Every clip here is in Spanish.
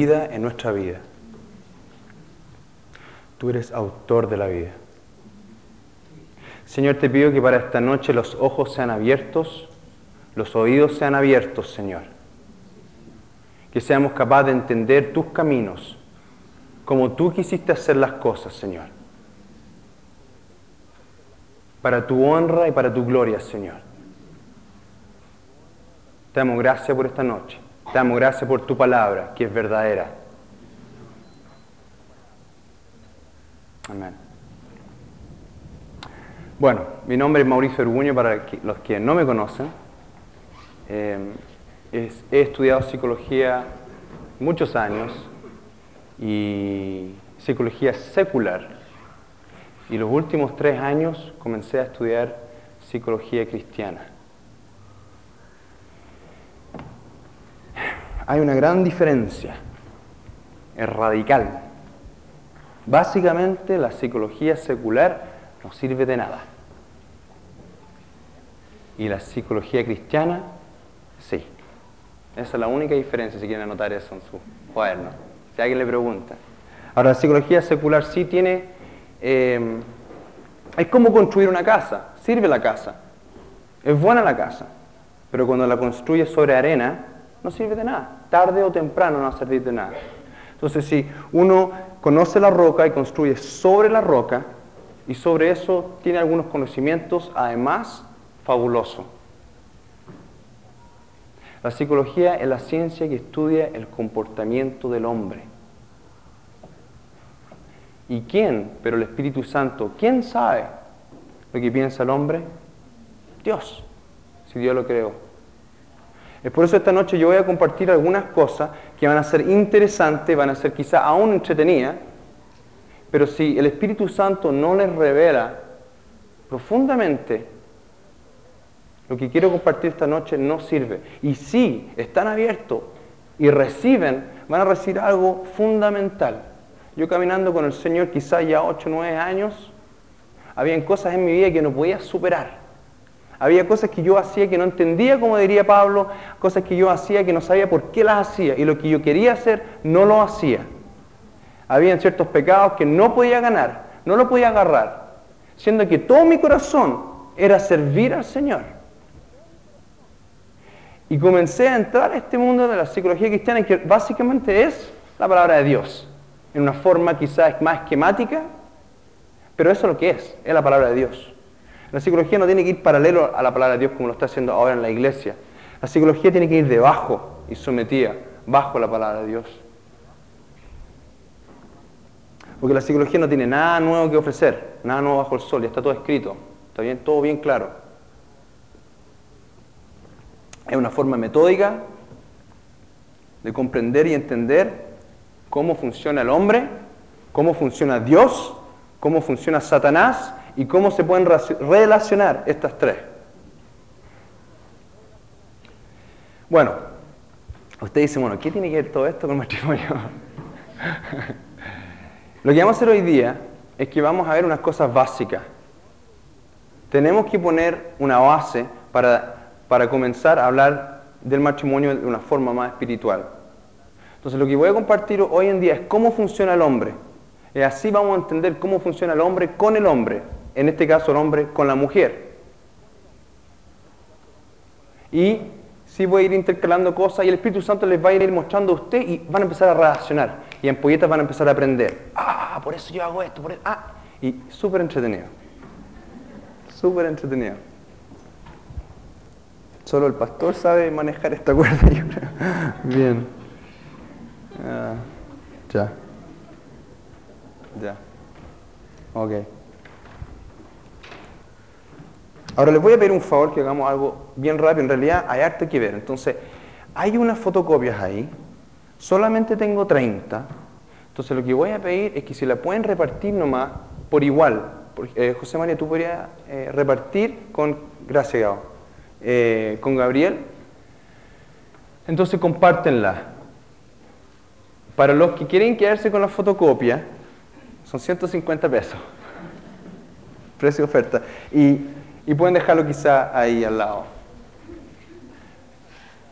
en nuestra vida. Tú eres autor de la vida. Señor, te pido que para esta noche los ojos sean abiertos, los oídos sean abiertos, Señor. Que seamos capaces de entender tus caminos, como tú quisiste hacer las cosas, Señor. Para tu honra y para tu gloria, Señor. Te damos gracias por esta noche. Te damos gracias por tu palabra, que es verdadera. Amén. Bueno, mi nombre es Mauricio Orguño, para los que no me conocen. Eh, he estudiado psicología muchos años y psicología secular. Y los últimos tres años comencé a estudiar psicología cristiana. Hay una gran diferencia, es radical. Básicamente la psicología secular no sirve de nada. Y la psicología cristiana, sí. Esa es la única diferencia, si quieren anotar eso en su cuaderno. Si alguien le pregunta. Ahora, la psicología secular sí tiene... Eh, es como construir una casa. Sirve la casa. Es buena la casa. Pero cuando la construye sobre arena, no sirve de nada. Tarde o temprano no va a servir de nada. Entonces, si uno conoce la roca y construye sobre la roca, y sobre eso tiene algunos conocimientos, además, fabuloso. La psicología es la ciencia que estudia el comportamiento del hombre. ¿Y quién? Pero el Espíritu Santo. ¿Quién sabe lo que piensa el hombre? Dios, si Dios lo creó. Es por eso esta noche yo voy a compartir algunas cosas que van a ser interesantes, van a ser quizá aún entretenidas, pero si el Espíritu Santo no les revela profundamente lo que quiero compartir esta noche, no sirve. Y si están abiertos y reciben, van a recibir algo fundamental. Yo caminando con el Señor quizá ya 8 o 9 años, habían cosas en mi vida que no podía superar. Había cosas que yo hacía que no entendía, como diría Pablo, cosas que yo hacía que no sabía por qué las hacía. Y lo que yo quería hacer, no lo hacía. Habían ciertos pecados que no podía ganar, no lo podía agarrar, siendo que todo mi corazón era servir al Señor. Y comencé a entrar a este mundo de la psicología cristiana, que básicamente es la palabra de Dios, en una forma quizás más esquemática, pero eso es lo que es, es la palabra de Dios. La psicología no tiene que ir paralelo a la palabra de Dios como lo está haciendo ahora en la iglesia. La psicología tiene que ir debajo y sometida, bajo la palabra de Dios. Porque la psicología no tiene nada nuevo que ofrecer, nada nuevo bajo el sol, ya está todo escrito, está bien, todo bien claro. Es una forma metódica de comprender y entender cómo funciona el hombre, cómo funciona Dios, cómo funciona Satanás y cómo se pueden relacionar estas tres. Bueno, usted dice, bueno, ¿qué tiene que ver todo esto con el matrimonio? Lo que vamos a hacer hoy día es que vamos a ver unas cosas básicas. Tenemos que poner una base para, para comenzar a hablar del matrimonio de una forma más espiritual. Entonces lo que voy a compartir hoy en día es cómo funciona el hombre. Y así vamos a entender cómo funciona el hombre con el hombre. En este caso el hombre con la mujer. Y sí voy a ir intercalando cosas y el Espíritu Santo les va a ir mostrando a usted y van a empezar a relacionar y en polletas van a empezar a aprender. Ah, por eso yo hago esto, por eso. Ah, y súper entretenido. Súper entretenido. Solo el pastor sabe manejar esta cuerda, yo creo. Bien. Ah, ya. Ya. Ok. Ahora les voy a pedir un favor que hagamos algo bien rápido. En realidad hay arte que ver. Entonces, hay unas fotocopias ahí solamente tengo 30. Entonces lo que voy a pedir es que si la pueden repartir nomás por igual. Eh, José María, tú podrías eh, repartir con, gracias eh, con Gabriel. Entonces compártenla. Para los que quieren quedarse con la fotocopia, son 150 pesos. Precio oferta. Y, y pueden dejarlo quizá ahí al lado.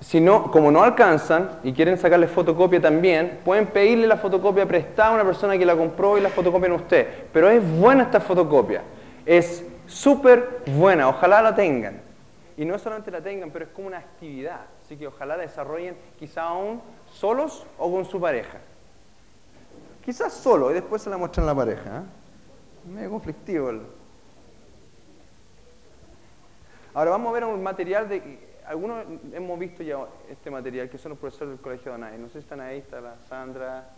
Si no, como no alcanzan y quieren sacarle fotocopia también, pueden pedirle la fotocopia prestada a una persona que la compró y la fotocopian usted. Pero es buena esta fotocopia. Es súper buena. Ojalá la tengan. Y no solamente la tengan, pero es como una actividad. Así que ojalá la desarrollen quizá aún solos o con su pareja. Quizás solo y después se la muestran a la pareja. ¿eh? Medio conflictivo. Ahora vamos a ver un material de algunos hemos visto ya este material, que son los profesores del Colegio de. No sé si están ahí, está la Sandra,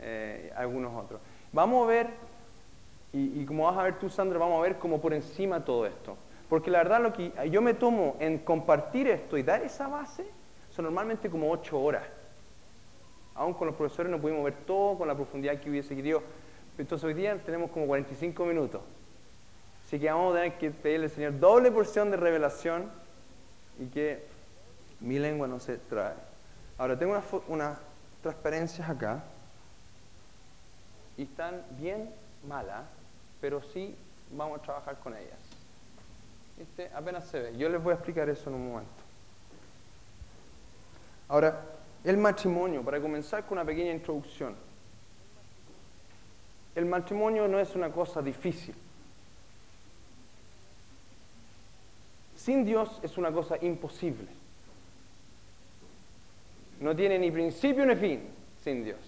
eh, algunos otros. Vamos a ver, y, como vas a ver tú, Sandra, vamos a ver como por encima todo esto. Porque la verdad lo que yo me tomo en compartir esto y dar esa base son normalmente como ocho horas. Aún con los profesores no pudimos ver todo con la profundidad que hubiese querido. Entonces hoy día tenemos como 45 minutos. Así que vamos a tener que pedirle al Señor doble porción de revelación y que mi lengua no se trae. Ahora, tengo unas, transparencias acá y están bien malas, pero sí vamos a trabajar con ellas. Este apenas se ve. Yo les voy a explicar eso en un momento. Ahora, el matrimonio, para comenzar con una pequeña introducción. El matrimonio no es una cosa difícil. Sin Dios es una cosa imposible. No tiene ni principio ni fin sin Dios.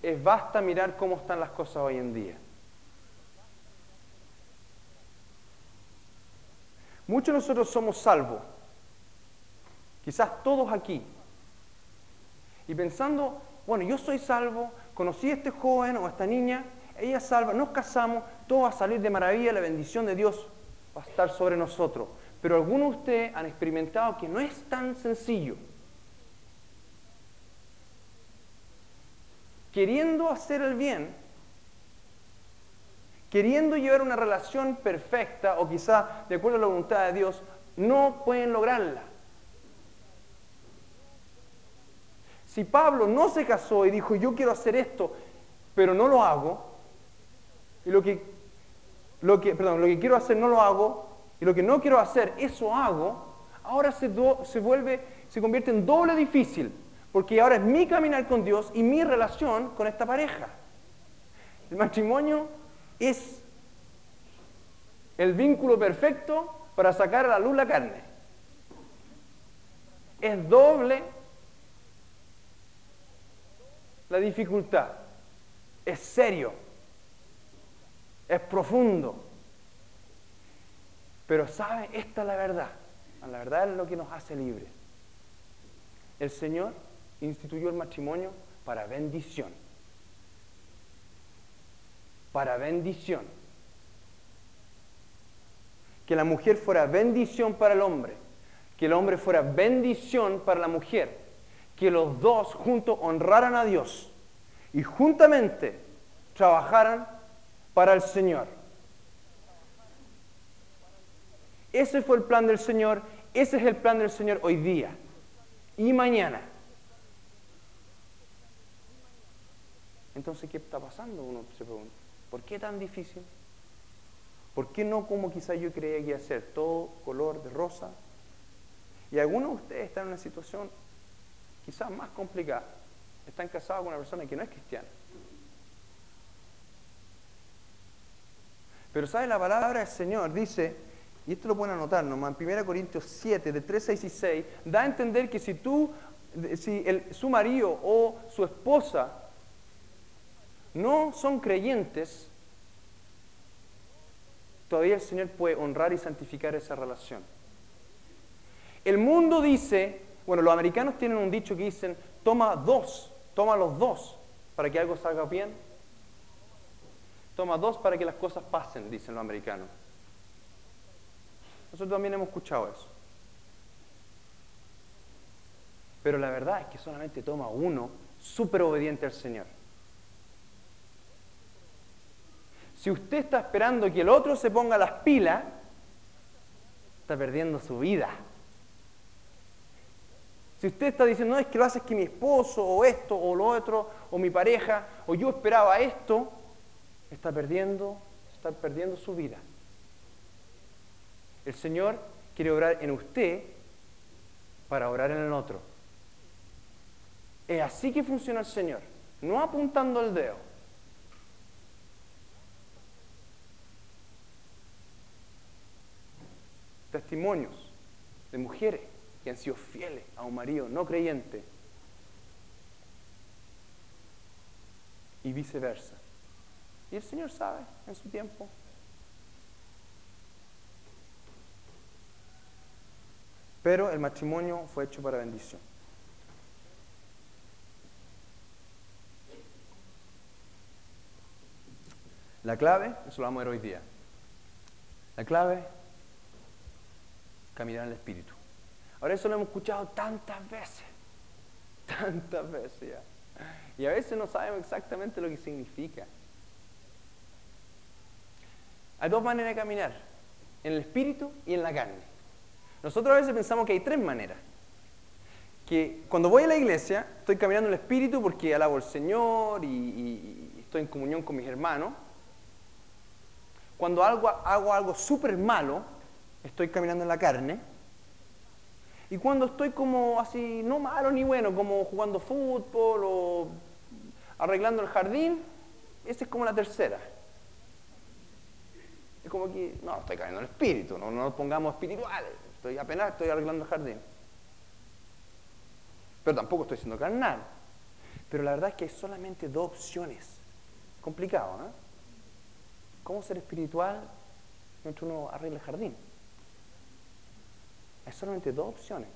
Es basta mirar cómo están las cosas hoy en día. Muchos de nosotros somos salvos, quizás todos aquí, y pensando, bueno, yo soy salvo, conocí a este joven o a esta niña, ella es salva, nos casamos, todo va a salir de maravilla, la bendición de Dios va a estar sobre nosotros. Pero algunos de ustedes han experimentado que no es tan sencillo. Queriendo hacer el bien, queriendo llevar una relación perfecta o quizá de acuerdo a la voluntad de Dios, no pueden lograrla. Si Pablo no se casó y dijo, yo quiero hacer esto, pero no lo hago, y lo que lo que, perdón, lo que quiero hacer no lo hago, y lo que no quiero hacer, eso hago, ahora se, se vuelve, se convierte en doble difícil, porque ahora es mi caminar con Dios y mi relación con esta pareja. El matrimonio es el vínculo perfecto para sacar a la luz la carne. Es doble la dificultad. Es serio es profundo. Pero sabe, esta es la verdad. La verdad es lo que nos hace libres. El Señor instituyó el matrimonio para bendición. Para bendición. Que la mujer fuera bendición para el hombre. Que el hombre fuera bendición para la mujer. Que los dos juntos honraran a Dios. Y juntamente trabajaran para el Señor. Ese fue el plan del Señor, ese es el plan del Señor hoy día y mañana. Entonces, ¿qué está pasando? Uno se pregunta. ¿Por qué tan difícil? ¿Por qué no como quizá yo creía que iba a ser todo color de rosa? Y algunos de ustedes están en una situación quizás más complicada. Están casados con una persona que no es cristiana. Pero ¿sabe la palabra del Señor? Dice, y esto lo pueden anotar nomás, en 1 Corintios 7, de 3, 6 y 6, da a entender que si tú, si su marido o su esposa no son creyentes, todavía el Señor puede honrar y santificar esa relación. El mundo dice, bueno, los americanos tienen un dicho que dicen, toma dos, toma los dos para que algo salga bien. Toma dos para que las cosas pasen, dicen los americanos. Nosotros también hemos escuchado eso. Pero la verdad es que solamente toma uno súper obediente al Señor. Si usted está esperando que el otro se ponga las pilas, está perdiendo su vida. Si usted está diciendo, no, es que lo hace que mi esposo, o esto, o lo otro, o mi pareja, o yo esperaba esto, está perdiendo, está perdiendo su vida. El Señor quiere obrar en usted para orar en el otro. Es así que funciona el Señor, no apuntando el dedo. Testimonios de mujeres que han sido fieles a un marido no creyente y viceversa. Y el Señor sabe en su tiempo. Pero el matrimonio fue hecho para bendición. La clave, eso lo vamos a ver hoy día. La clave, caminar en el Espíritu. Ahora eso lo hemos escuchado tantas veces, tantas veces ya. Y a veces no sabemos exactamente lo que significa. Hay dos maneras de caminar, en el espíritu y en la carne. Nosotros a veces pensamos que hay tres maneras. Que cuando voy a la iglesia estoy caminando en el espíritu porque alabo al Señor y, estoy en comunión con mis hermanos. Cuando hago, hago algo súper malo, estoy caminando en la carne. Y cuando estoy como así, no malo ni bueno, como jugando fútbol o arreglando el jardín, esa es como la tercera. Es como que, no, estoy cayendo en el espíritu, no, nos pongamos espirituales, estoy apenas estoy arreglando el jardín. Pero tampoco estoy siendo carnal. Pero la verdad es que hay solamente dos opciones. Complicado, ¿eh? ¿Cómo ser espiritual mientras uno arregla el jardín? Hay solamente dos opciones.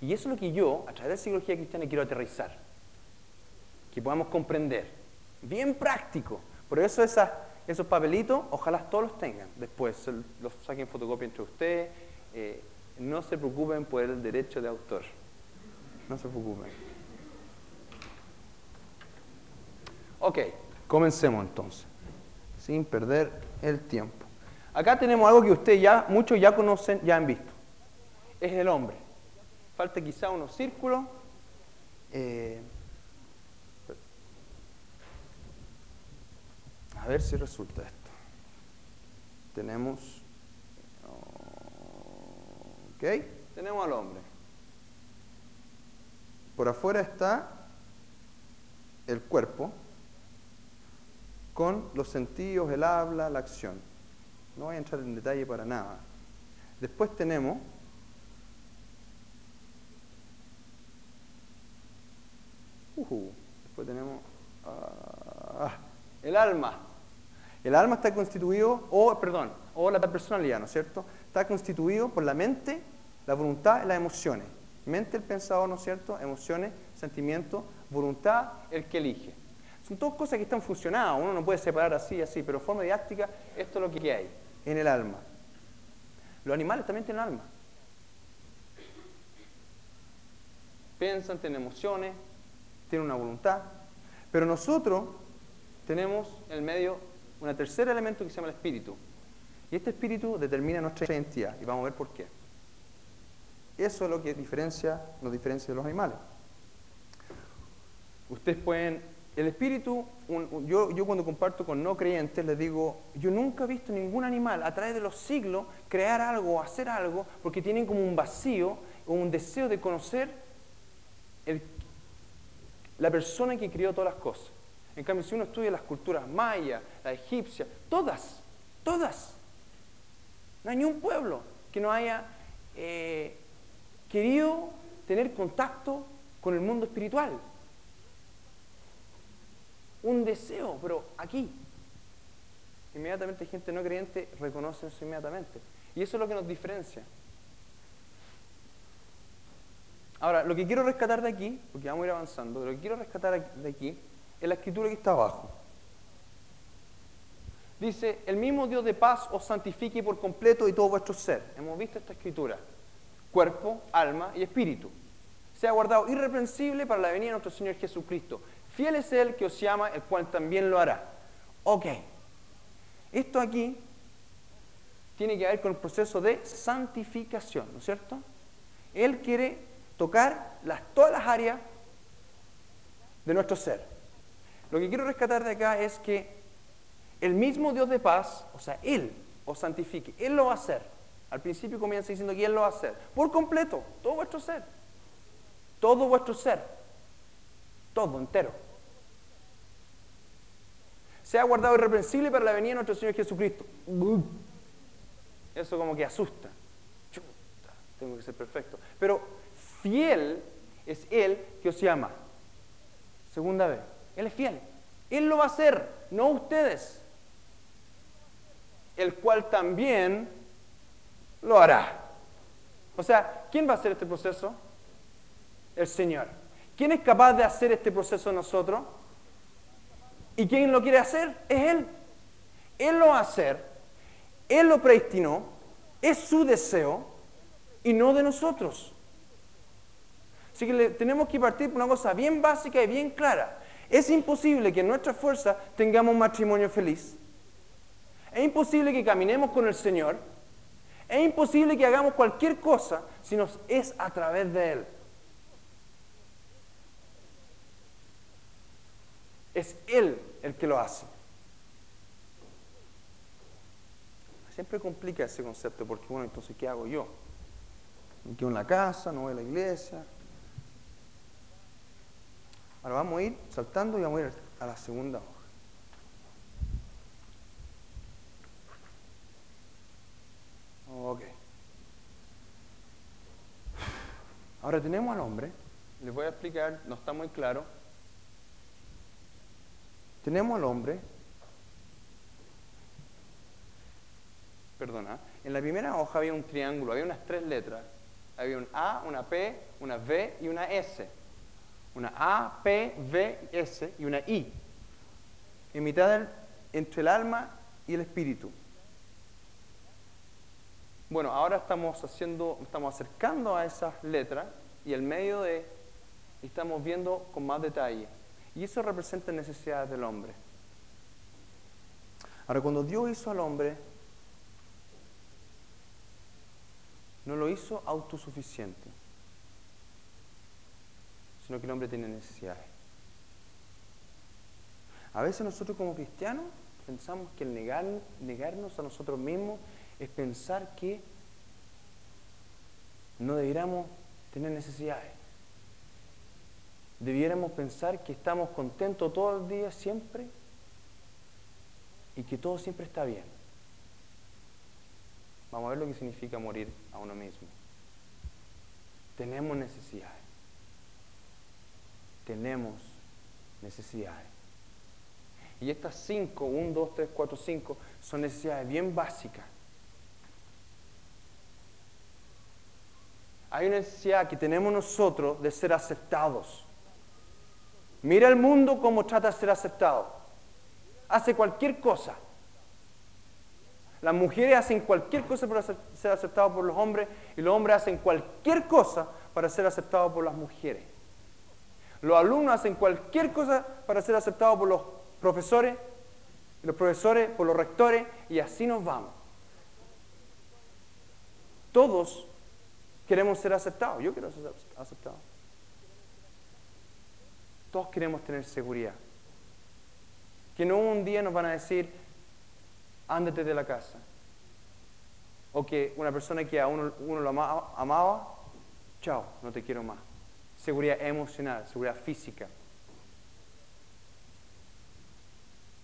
Y eso es lo que yo, a través de la psicología cristiana, quiero aterrizar. Que podamos comprender. Bien práctico. Por eso esos papelitos, ojalá todos los tengan. Después los saquen fotocopia entre ustedes. Eh, no se preocupen por el derecho de autor. No se preocupen. Ok, comencemos entonces. Sin perder el tiempo. Acá tenemos algo que ustedes ya, muchos ya conocen, ya han visto es el hombre. Falta quizá unos círculos. Eh, a ver si resulta esto. Tenemos, ok, tenemos al hombre. Por afuera está el cuerpo con los sentidos, el habla, la acción. No voy a entrar en detalle para nada. Después tenemos después tenemos ah, el alma. El alma está constituido, o perdón, o la personalidad, ¿no es cierto? Está constituido por la mente, la voluntad y las emociones. Mente, el pensador, ¿no es cierto? Emociones, sentimientos, voluntad, el que elige. Son todas cosas que están funcionadas, uno no puede separar así, así, pero forma didáctica, esto es lo que hay en el alma. Los animales también tienen alma. Piensan, tienen emociones, tiene una voluntad, pero nosotros tenemos en el medio un tercer elemento que se llama el espíritu. Y este espíritu determina nuestra identidad y vamos a ver por qué. Eso es lo que diferencia, nos diferencia de los animales. Ustedes pueden, el espíritu, yo, yo cuando comparto con no creyentes les digo, yo nunca he visto ningún animal a través de los siglos crear algo o hacer algo porque tienen como un vacío o un deseo de conocer la persona que crió todas las cosas. En cambio, si uno estudia las culturas mayas, la egipcia, todas, todas, no hay ni un pueblo que no haya eh, querido tener contacto con el mundo espiritual. Un deseo, pero aquí. Inmediatamente gente no creyente reconoce eso inmediatamente. Y eso es lo que nos diferencia. Ahora, lo que quiero rescatar de aquí, porque vamos a ir avanzando, lo que quiero rescatar de aquí es la escritura que está abajo. Dice, el mismo Dios de paz os santifique por completo y todo vuestro ser. Hemos visto esta escritura. Cuerpo, alma y espíritu. Sea guardado irreprensible para la venida de nuestro Señor Jesucristo. Fiel es Él que os llama, el cual también lo hará. Ok. Esto aquí tiene que ver con el proceso de santificación, ¿no es cierto? Él quiere tocar las, todas las áreas de nuestro ser. Lo que quiero rescatar de acá es que el mismo Dios de paz, o sea, Él os santifique, Él lo va a hacer. Al principio comienza diciendo quién lo va a hacer. Por completo, todo vuestro ser. Todo vuestro ser. Todo entero. Sea guardado irreprensible para la venida de nuestro Señor Jesucristo. Eso como que asusta. Chuta, tengo que ser perfecto. Pero fiel es Él que os llama. Segunda vez. Él es fiel. Él lo va a hacer, no ustedes. El cual también lo hará. O sea, ¿quién va a hacer este proceso? El Señor. ¿Quién es capaz de hacer este proceso nosotros? ¿Y quién lo quiere hacer? Es Él. Él lo va a hacer. Él lo predestinó. Es su deseo y no de nosotros. Así que tenemos que partir por una cosa bien básica y bien clara. Es imposible que en nuestra fuerza tengamos un matrimonio feliz. Es imposible que caminemos con el Señor. Es imposible que hagamos cualquier cosa si nos es a través de Él. Es Él el que lo hace. Siempre complica ese concepto porque, bueno, entonces, ¿qué hago yo? Me quedo en la casa, no voy a la iglesia, Ahora vamos a ir saltando y vamos a ir a la segunda hoja. Ok. Ahora tenemos al hombre. Les voy a explicar, no está muy claro. Tenemos al hombre. Perdona. En la primera hoja había un triángulo, había unas tres letras. Había un A, una P, una V y una S una A, P, V, S y una I, en mitad entre el alma y el espíritu. Bueno, ahora estamos haciendo, estamos acercando a esas letras y el medio de estamos viendo con más detalle. Y eso representa necesidades del hombre. Ahora, cuando Dios hizo al hombre, no lo hizo autosuficiente sino que el hombre tiene necesidades. A veces nosotros como cristianos pensamos que el negar, negarnos a nosotros mismos es pensar que no debiéramos tener necesidades. Debiéramos pensar que estamos contentos todo el día siempre y que todo siempre está bien. Vamos a ver lo que significa morir a uno mismo. Tenemos necesidades tenemos necesidades. Y estas cinco, 1, 2, 3, 4, 5, son necesidades bien básicas. Hay una necesidad que tenemos nosotros de ser aceptados. Mira el mundo como trata de ser aceptado. Hace cualquier cosa. Las mujeres hacen cualquier cosa para ser aceptados por los hombres y los hombres hacen cualquier cosa para ser aceptados por las mujeres. Los alumnos hacen cualquier cosa para ser aceptados por los profesores, los profesores por los rectores, y así nos vamos. Todos queremos ser aceptados. Yo quiero ser aceptado. Todos queremos tener seguridad. Que no un día nos van a decir, ándate de la casa. O que una persona que a uno, uno lo amaba, chao, no te quiero más seguridad emocional, seguridad física.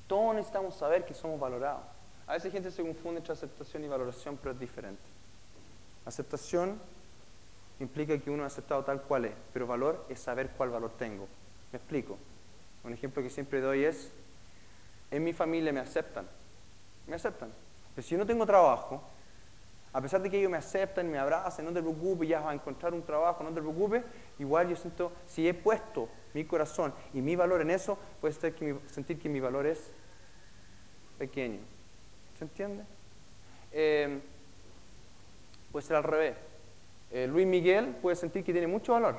Todos necesitamos saber que somos valorados. A veces gente se confunde entre aceptación y valoración, pero es diferente. Aceptación implica que uno es aceptado tal cual es, pero valor es saber cuál valor tengo. Me explico. Un ejemplo que siempre doy es, en mi familia me aceptan, me aceptan. Pero si yo no tengo trabajo, a pesar de que ellos me aceptan, me abrazan, no te preocupes, ya vas a encontrar un trabajo, no te preocupes, igual yo siento, si he puesto mi corazón y mi valor en eso, puede ser que sentir que mi valor es pequeño. ¿Se entiende? Eh, puede ser al revés. Eh, Luis Miguel puede sentir que tiene mucho valor.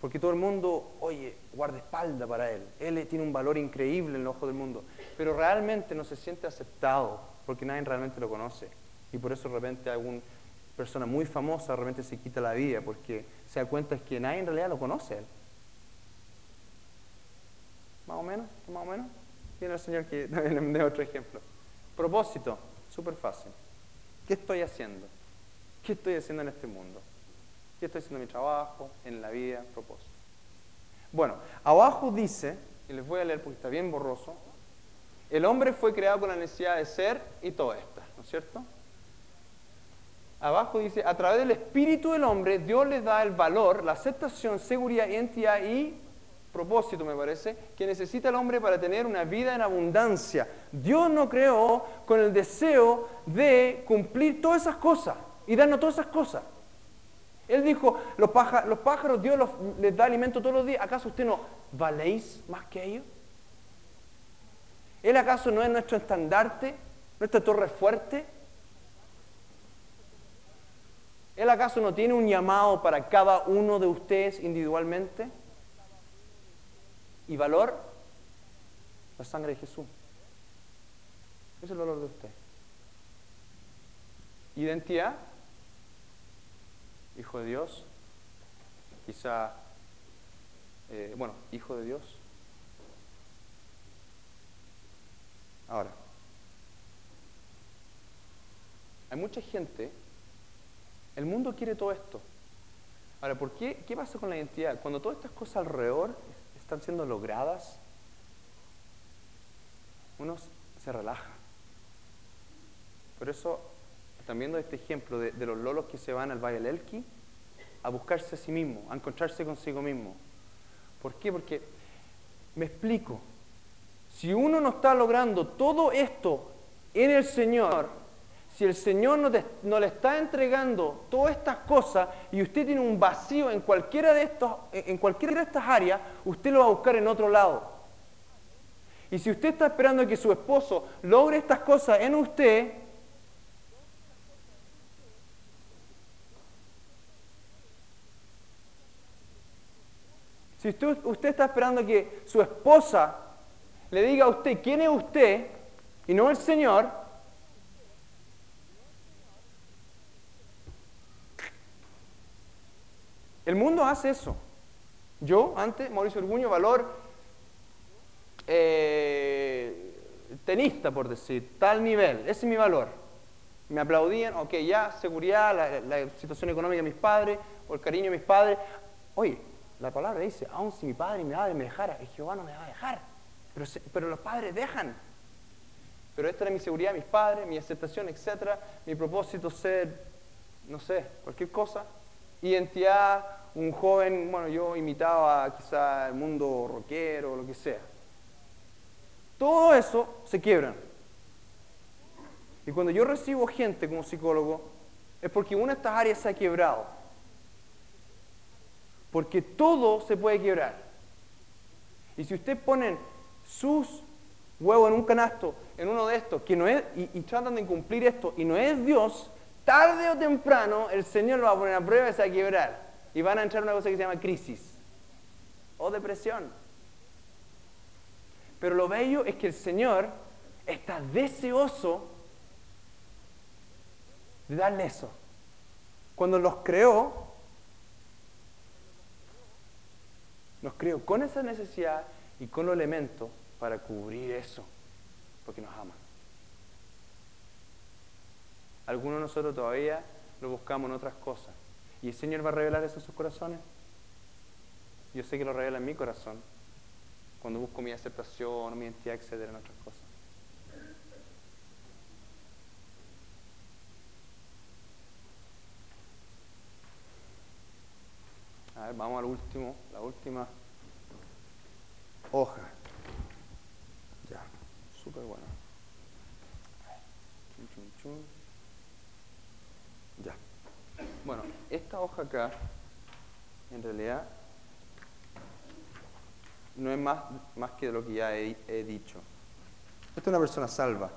Porque todo el mundo, oye, guarda espalda para él. Él tiene un valor increíble en el ojo del mundo. Pero realmente no se siente aceptado porque nadie realmente lo conoce. Y por eso de repente alguna persona muy famosa de repente se quita la vida porque se da cuenta que nadie en realidad lo conoce. Más o menos, más o menos. Tiene el Señor que también me otro ejemplo. Propósito, súper fácil. ¿Qué estoy haciendo? ¿Qué estoy haciendo en este mundo? ¿Qué estoy haciendo en mi trabajo, en la vida, propósito? Bueno, abajo dice, y les voy a leer porque está bien borroso, el hombre fue creado con la necesidad de ser y todo esto, ¿no es cierto? Abajo dice, a través del espíritu del hombre, Dios le da el valor, la aceptación, seguridad, identidad y propósito, me parece, que necesita el hombre para tener una vida en abundancia. Dios no creó con el deseo de cumplir todas esas cosas y darnos todas esas cosas. Él dijo, los, pájaros, Dios les da alimento todos los días. ¿Acaso usted no valéis más que ellos? ¿Él acaso no es nuestro estandarte, nuestra torre fuerte? ¿Él acaso no tiene un llamado para cada uno de ustedes individualmente? ¿Y valor? La sangre de Jesús. Es el valor de usted. Identidad, hijo de Dios, quizá, eh, bueno, hijo de Dios. Ahora, hay mucha gente el mundo quiere todo esto. Ahora, ¿por qué? ¿Qué pasa con la identidad? Cuando todas estas cosas alrededor están siendo logradas, uno se relaja. Por eso, están viendo este ejemplo de, los lolos que se van al Valle del Elqui a buscarse a sí mismo, a encontrarse consigo mismo. ¿Por qué? Porque, me explico, si uno no está logrando todo esto en el Señor, si el Señor no, le está entregando todas estas cosas y usted tiene un vacío en cualquiera de estos, en cualquiera de estas áreas, usted lo va a buscar en otro lado. Y si usted está esperando que su esposo logre estas cosas en usted, si usted, usted está esperando que su esposa le diga a usted quién es usted y no el Señor, El mundo hace eso. Yo, antes, Mauricio Orguño, valor eh, tenista, por decir, tal nivel, ese es mi valor. Me aplaudían, ok, ya, seguridad, la, situación económica de mis padres, o el cariño de mis padres. Oye, la palabra dice, aun si mi padre y mi madre me dejara, el Jehová no me va a dejar. Pero, pero los padres dejan. Pero esta era mi seguridad, mis padres, mi aceptación, etc. Mi propósito ser, no sé, cualquier cosa identidad, un joven, bueno, yo imitaba quizá el mundo rockero o lo que sea. Todo eso se quiebra. Y cuando yo recibo gente como psicólogo, es porque una de estas áreas se ha quebrado. Porque todo se puede quebrar. Y si usted ponen sus huevos en un canasto, en uno de estos, que no es, y, y tratan de cumplir esto, y no es Dios, tarde o temprano el Señor lo va a poner a prueba y se va a quebrar. Y van a entrar una cosa que se llama crisis o depresión. Pero lo bello es que el Señor está deseoso de darle eso. Cuando los creó, nos creó con esa necesidad y con los elementos para cubrir eso, porque nos ama. Algunos de nosotros todavía lo buscamos en otras cosas. ¿Y el Señor va a revelar eso en sus corazones? Yo sé que lo revela en mi corazón, cuando busco mi aceptación, mi identidad, etcétera, en otras cosas. A ver, vamos al último, la última hoja. Ya, súper chun, chun. Bueno, esta hoja acá, en realidad, no es más, más que lo que ya he, dicho. Esta es una persona salva.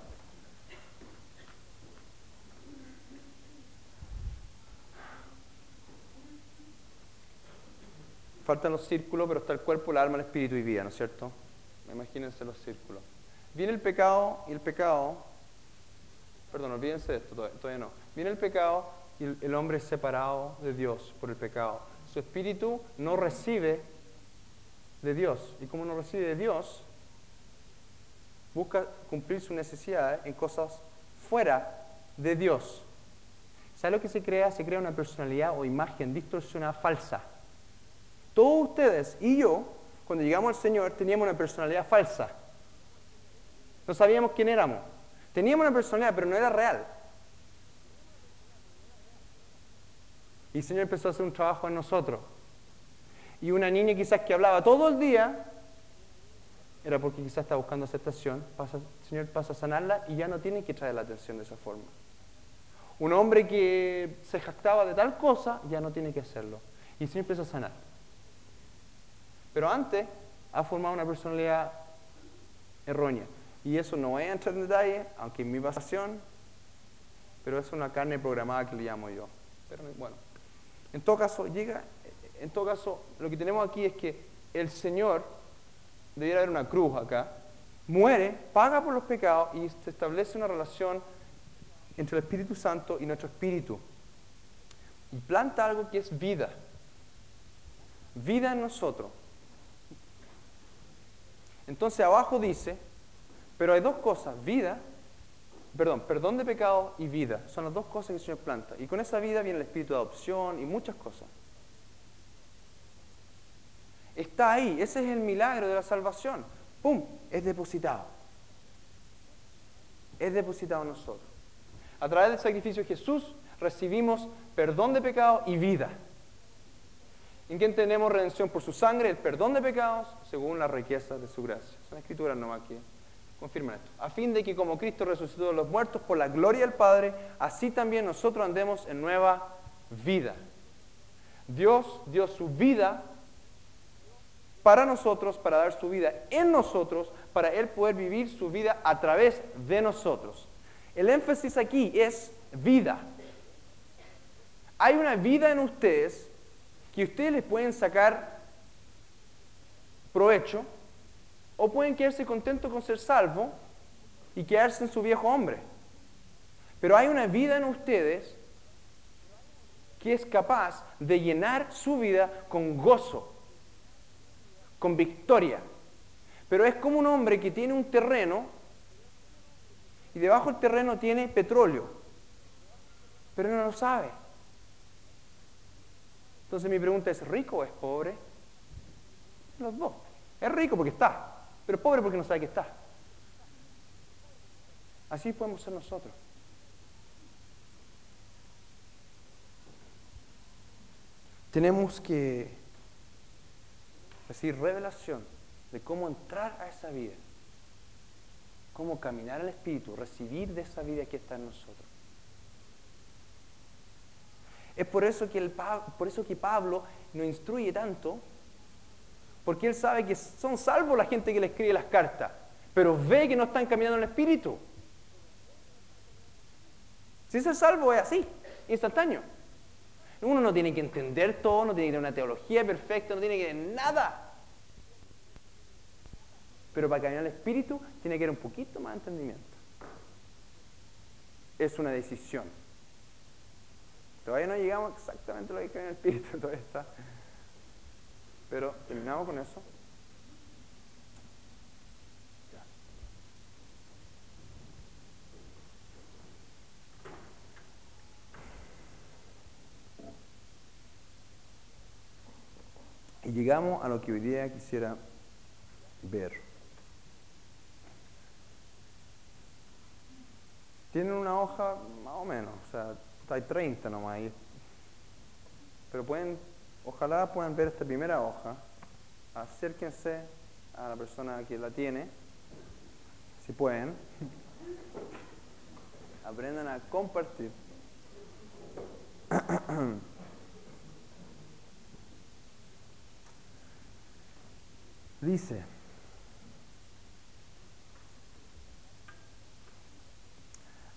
Faltan los círculos, pero está el cuerpo, el alma, el espíritu y vida, ¿no es cierto? Imagínense los círculos. Viene el pecado y el pecado, perdón, olvídense de esto, todavía no. Viene el pecado y el hombre es separado de Dios por el pecado. Su espíritu no recibe de Dios. Y como no recibe de Dios, busca cumplir sus necesidades en cosas fuera de Dios. ¿Sabe lo que se crea? Se crea una personalidad o imagen distorsionada falsa. Todos ustedes y yo, cuando llegamos al Señor, teníamos una personalidad falsa. No sabíamos quién éramos. Teníamos una personalidad, pero no era real. Y el Señor empezó a hacer un trabajo en nosotros. Y una niña quizás que hablaba todo el día, era porque quizás estaba buscando aceptación, pasa, el Señor pasa a sanarla y ya no tiene que traer la atención de esa forma. Un hombre que se jactaba de tal cosa, ya no tiene que hacerlo. Y el Señor empieza a sanar. Pero antes ha formado una personalidad errónea. Y eso no voy a entrar en detalle, aunque es mi pasión, pero es una carne programada que le llamo yo. Pero bueno, en todo caso, llega, en todo caso, lo que tenemos aquí es que el Señor, debiera haber una cruz acá, muere, paga por los pecados y se establece una relación entre el Espíritu Santo y nuestro espíritu. Y planta algo que es vida. Vida en nosotros. Entonces abajo dice, pero hay dos cosas, vida, perdón, perdón de pecado y vida. Son las dos cosas que el Señor planta. Y con esa vida viene el espíritu de adopción y muchas cosas. Está ahí, ese es el milagro de la salvación. ¡Pum! Es depositado. Es depositado en nosotros. A través del sacrificio de Jesús recibimos perdón de pecados y vida. ¿En quién tenemos redención por su sangre? El perdón de pecados según la riqueza de su gracia. Son escrituras nomás aquí. Confirmen esto. A fin de que como Cristo resucitó de los muertos por la gloria del Padre, así también nosotros andemos en nueva vida. Dios dio su vida para nosotros, para dar su vida en nosotros, para Él poder vivir su vida a través de nosotros. El énfasis aquí es vida. Hay una vida en ustedes que ustedes les pueden sacar provecho o pueden quedarse contentos con ser salvo y quedarse en su viejo hombre. Pero hay una vida en ustedes que es capaz de llenar su vida con gozo, con victoria. Pero es como un hombre que tiene un terreno y debajo del terreno tiene petróleo, pero no lo sabe. Entonces mi pregunta es, ¿rico o es pobre? Los dos. Es rico porque está, pero pobre porque no sabe que está. Así podemos ser nosotros. Tenemos que recibir revelación de cómo entrar a esa vida cómo caminar al Espíritu, recibir de esa vida que está en nosotros. Es por eso que, el, por eso que Pablo nos instruye tanto, porque él sabe que son salvos la gente que le escribe las cartas, pero ve que no están caminando en el Espíritu. Si es salvo es así, instantáneo. Uno no tiene que entender todo, no tiene que tener una teología perfecta, no tiene que tener nada. Pero para caminar el espíritu tiene que haber un poquito más de entendimiento. Es una decisión. Todavía no llegamos exactamente a lo que caminar el espíritu, todavía está. Pero terminamos con eso. Y llegamos a lo que hoy día quisiera ver. Tienen una hoja más o menos, o sea, hay 30 nomás ahí. Pero pueden, ojalá puedan ver esta primera hoja. Acérquense a la persona que la tiene, si pueden. Aprendan a compartir. Dice,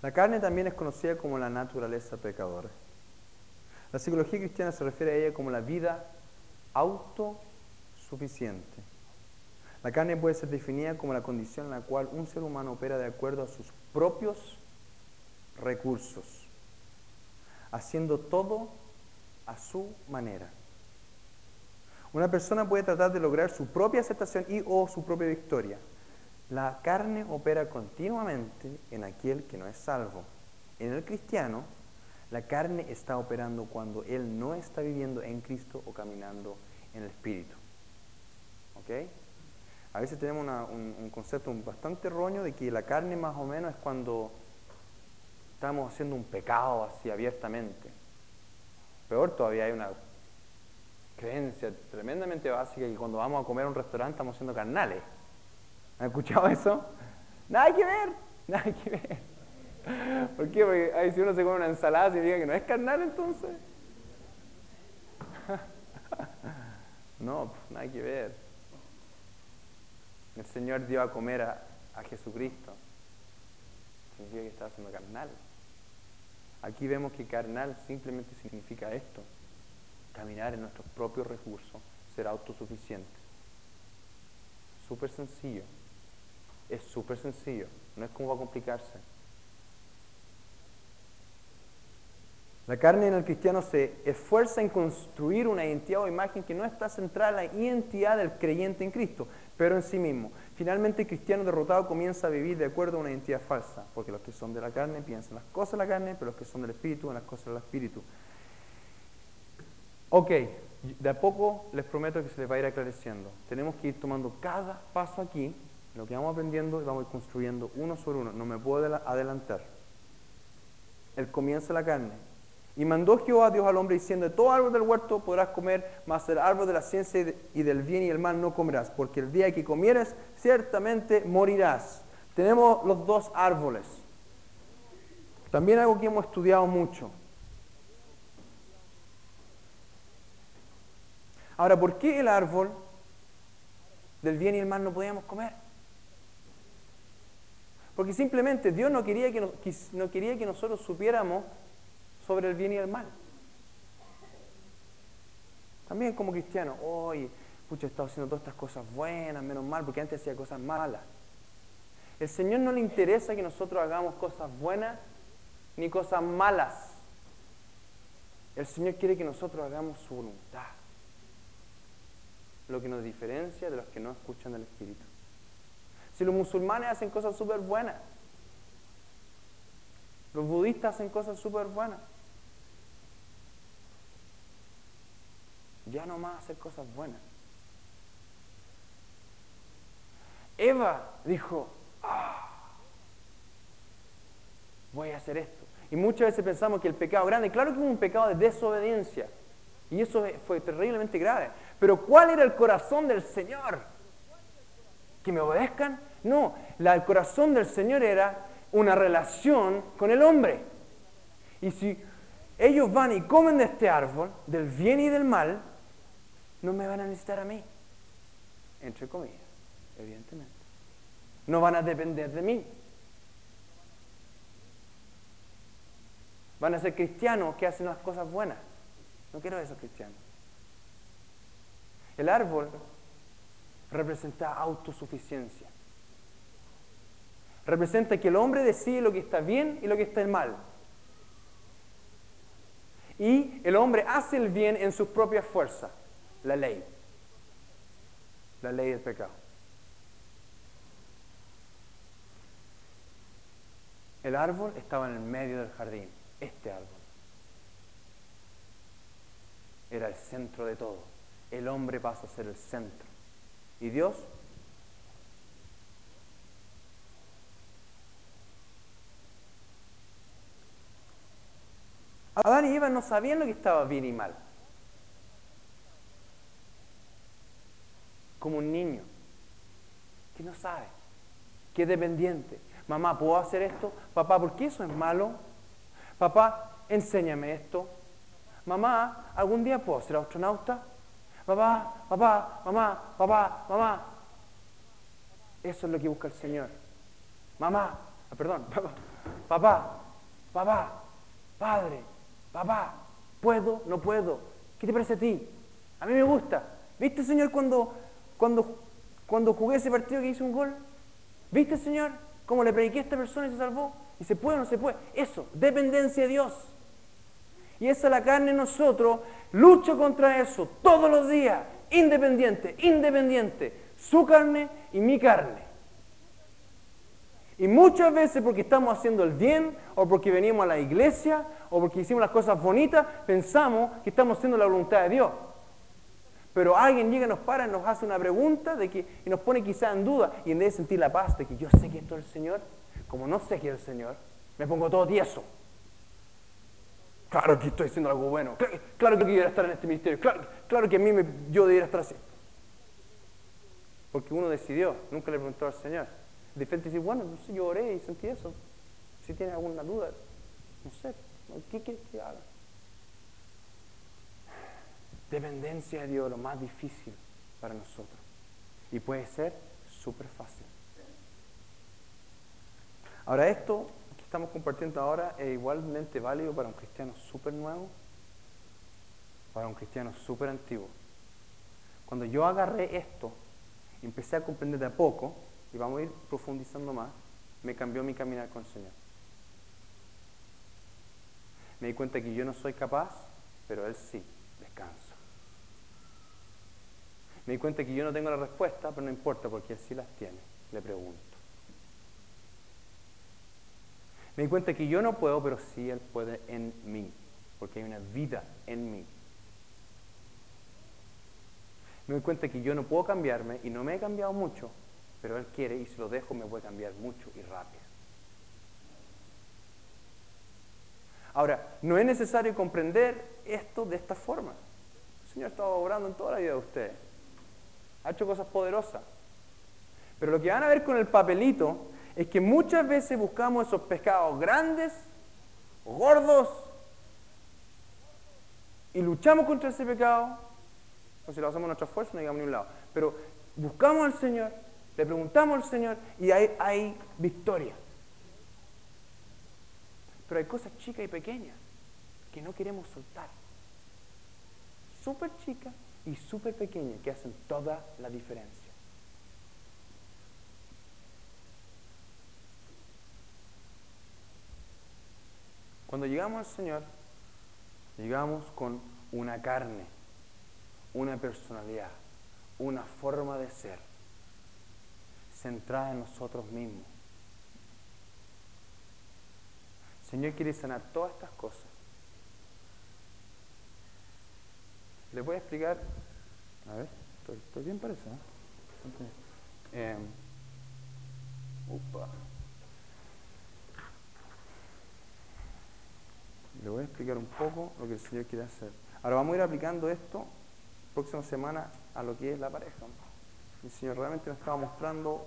La carne también es conocida como la naturaleza pecadora. La psicología cristiana se refiere a ella como la vida autosuficiente. La carne puede ser definida como la condición en la cual un ser humano opera de acuerdo a sus propios recursos, haciendo todo a su manera. Una persona puede tratar de lograr su propia aceptación y o su propia victoria, la carne opera continuamente en aquel que no es salvo. En el cristiano, La carne está operando cuando él no está viviendo en Cristo o caminando en el Espíritu. ¿Ok? A veces tenemos un, concepto bastante erróneo de que la carne más o menos es cuando estamos haciendo un pecado así abiertamente. Peor todavía hay una creencia tremendamente básica que cuando vamos a comer a un restaurante estamos siendo carnales. ¿Han escuchado eso? Nada que ver, nada que ver. ¿Por qué? Porque si uno se come una ensalada significa que no es carnal entonces. No, pues, nada que ver. El Señor dio a comer a, a Jesucristo. Significa que estaba siendo carnal. Aquí vemos que carnal simplemente significa esto caminar en nuestros propios recursos, ser autosuficiente. Súper sencillo. Es súper sencillo. No es como va a complicarse. La carne en el cristiano se esfuerza en construir una identidad o imagen que no está centrada en la identidad del creyente en Cristo, pero en sí mismo. Finalmente el cristiano derrotado comienza a vivir de acuerdo a una identidad falsa, porque los que son de la carne piensan las cosas de la carne, pero los que son del espíritu en las cosas del espíritu. Ok, de a poco les prometo que se les va a ir aclareciendo. Tenemos que ir tomando cada paso aquí, lo que vamos aprendiendo y vamos a ir construyendo uno sobre uno. No me puedo adelantar. El comienzo de la carne. Y mandó Jehová Dios al hombre diciendo, de todo árbol del huerto podrás comer, mas el árbol de la ciencia y del bien y el mal no comerás, porque el día que comieres ciertamente morirás. Tenemos los dos árboles. También algo que hemos estudiado mucho. Ahora, ¿por qué el árbol del bien y el mal no podíamos comer? Porque simplemente Dios no quería que, no quería que nosotros supiéramos sobre el bien y el mal. También como cristiano, hoy, pucha, he estado haciendo todas estas cosas buenas, menos mal, porque antes hacía cosas malas. El Señor no le interesa que nosotros hagamos cosas buenas ni cosas malas. El Señor quiere que nosotros hagamos su voluntad lo que nos diferencia de los que no escuchan el Espíritu. Si los musulmanes hacen cosas súper buenas, los budistas hacen cosas súper buenas, ya no más hacer cosas buenas. Eva dijo, ah, voy a hacer esto. Y muchas veces pensamos que el pecado grande, claro que es un pecado de desobediencia, y eso fue terriblemente grave. Pero ¿cuál era el corazón del Señor? ¿Que me obedezcan? No, el corazón del Señor era una relación con el hombre. Y si ellos van y comen de este árbol, del bien y del mal, no me van a necesitar a mí. Entre comillas, evidentemente. No van a depender de mí. Van a ser cristianos que hacen las cosas buenas. No quiero esos cristianos. El árbol representa autosuficiencia. Representa que el hombre decide lo que está bien y lo que está mal. Y el hombre hace el bien en sus propias fuerzas, la ley. La ley del pecado. El árbol estaba en el medio del jardín, este árbol. era el centro de todo. El hombre pasa a ser el centro. ¿Y Dios? Adán y Eva no sabían lo que estaba bien y mal. Como un niño que no sabe, que es dependiente. Mamá, ¿puedo hacer esto? Papá, ¿por qué eso es malo? Papá, enséñame esto. Mamá, ¿algún día puedo ser astronauta? Papá, papá, mamá, papá, mamá. Eso es lo que busca el Señor. Mamá, ah, perdón, papá, papá, papá, padre, papá, ¿puedo? ¿No puedo? ¿Qué te parece a ti? A mí me gusta. ¿Viste, Señor, cuando, cuando, cuando jugué ese partido que hice un gol? ¿Viste, Señor, cómo le prediqué a esta persona y se salvó? ¿Y se puede o no se puede? Eso, dependencia de Dios. Y esa la carne en nosotros lucha contra eso todos los días, independiente, independiente, su carne y mi carne. Y muchas veces porque estamos haciendo el bien, o porque venimos a la iglesia, o porque hicimos las cosas bonitas, pensamos que estamos haciendo la voluntad de Dios. Pero alguien llega, nos para, nos hace una pregunta de que, y nos pone quizá en duda, y en vez de sentir la paz de que yo sé que esto es el Señor, como no sé que es el Señor, me pongo todo tieso. Claro que estoy haciendo algo bueno, claro, que quiero estar en este ministerio, claro, claro que a mí me, yo debería estar así. Porque uno decidió, nunca le preguntó al Señor. De frente dice, bueno, no sé, yo oré y sentí eso. Si tiene alguna duda, no sé, ¿qué quieres que haga? Dependencia de Dios, lo más difícil para nosotros. Y puede ser súper fácil. Ahora esto que estamos compartiendo ahora es igualmente válido para un cristiano súper nuevo, para un cristiano súper antiguo. Cuando yo agarré esto y empecé a comprender de a poco, y vamos a ir profundizando más, me cambió mi caminar con el Señor. Me di cuenta que yo no soy capaz, pero Él sí, descansa. Me di cuenta que yo no tengo la respuesta, pero no importa porque Él sí las tiene. Le pregunto. Me di cuenta que yo no puedo, pero sí Él puede en mí, porque hay una vida en mí. Me doy cuenta que yo no puedo cambiarme y no me he cambiado mucho, pero Él quiere y si lo dejo me puede cambiar mucho y rápido. Ahora, no es necesario comprender esto de esta forma. El Señor ha estado obrando en toda la vida de ustedes. Ha hecho cosas poderosas. Pero lo que van a ver con el papelito es que muchas veces buscamos esos pescados grandes, gordos, y luchamos contra ese pecado. O si lo hacemos en nuestra fuerza, no llegamos a ningún lado. Pero buscamos al Señor, le preguntamos al Señor y hay, hay victoria. Pero hay cosas chicas y pequeñas que no queremos soltar. Súper chicas y súper pequeñas que hacen toda la diferencia. Cuando llegamos al Señor, llegamos con una carne, una personalidad, una forma de ser, centrada en nosotros mismos Señor quiere sanar todas estas cosas. Les voy a explicar, a ver, estoy, bien para eso. ¿eh? Em, Le voy a explicar un poco lo que el Señor quiere hacer. Ahora vamos a ir aplicando esto próxima semana a lo que es la pareja. El Señor realmente nos estaba mostrando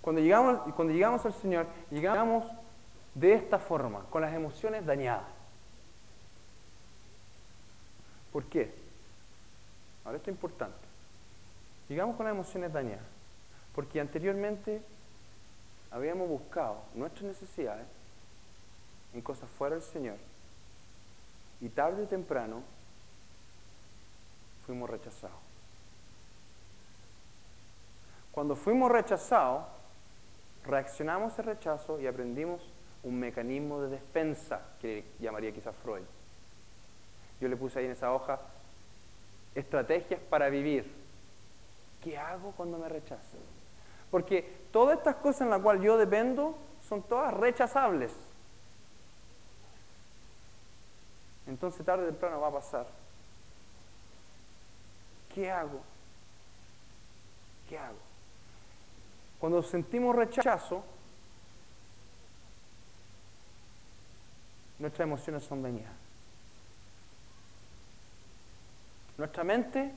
Cuando llegamos, cuando llegamos al Señor, llegamos de esta forma, con las emociones dañadas. ¿Por qué? Ahora esto es importante. Llegamos con las emociones dañadas, porque anteriormente habíamos buscado nuestras necesidades en cosas fuera del Señor y tarde o temprano fuimos rechazados. Cuando fuimos rechazados, reaccionamos al rechazo y aprendimos un mecanismo de defensa que llamaría quizás Freud. Yo le puse ahí en esa hoja estrategias para vivir. ¿Qué hago cuando me rechazan? Porque todas estas cosas en las cuales yo dependo son todas rechazables. Entonces tarde o temprano va a pasar. ¿Qué hago? ¿Qué hago? Cuando sentimos rechazo, nuestras emociones son dañadas. Nuestra mente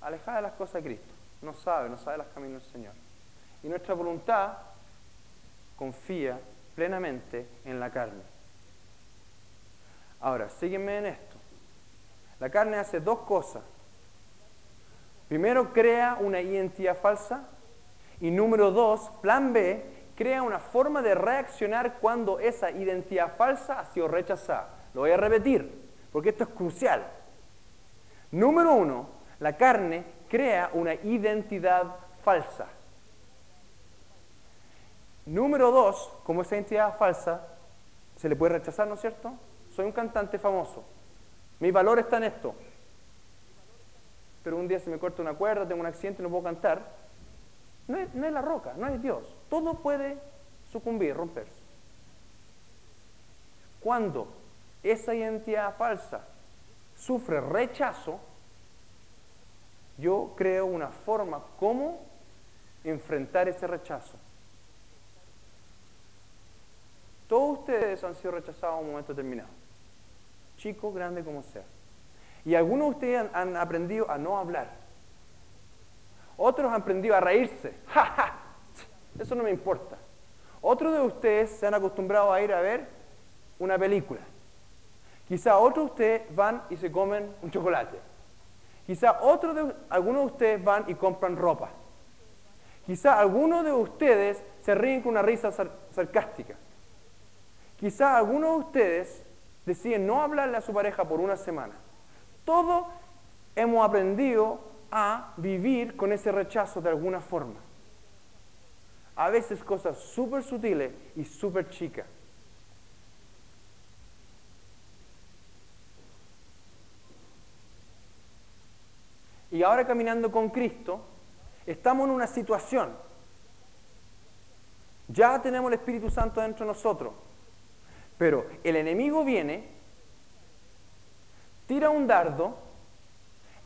alejada de las cosas de Cristo, no sabe, no sabe las caminos del Señor. Y nuestra voluntad confía plenamente en la carne. Ahora, sígueme en esto. La carne hace dos cosas. Primero, crea una identidad falsa y número dos, plan B, crea una forma de reaccionar cuando esa identidad falsa ha sido rechazada. Lo voy a repetir, porque esto es crucial. Número uno, la carne crea una identidad falsa. Número dos, como esa identidad falsa se le puede rechazar, ¿no es cierto? Soy un cantante famoso. Mi valor está en esto. Pero un día se me corta una cuerda, tengo un accidente y no puedo cantar no es, la roca, no es Dios. Todo puede sucumbir, romperse. Cuando esa identidad falsa sufre rechazo, yo creo una forma cómo enfrentar ese rechazo. Todos ustedes han sido rechazados en un momento determinado, chico, grande, como sea. Y algunos de ustedes han, aprendido a no hablar. Otros han aprendido a reírse. ¡Ja, Eso no me importa. Otros de ustedes se han acostumbrado a ir a ver una película. Quizá otros de ustedes van y se comen un chocolate. Quizá de, algunos de ustedes van y compran ropa. Quizá algunos de ustedes se ríen con una risa sarcástica. Quizá algunos de ustedes deciden no hablarle a su pareja por una semana. Todos hemos aprendido a vivir con ese rechazo de alguna forma. A veces cosas súper sutiles y súper chicas. Y ahora caminando con Cristo, estamos en una situación. Ya tenemos el Espíritu Santo dentro de nosotros. Pero el enemigo viene, tira un dardo.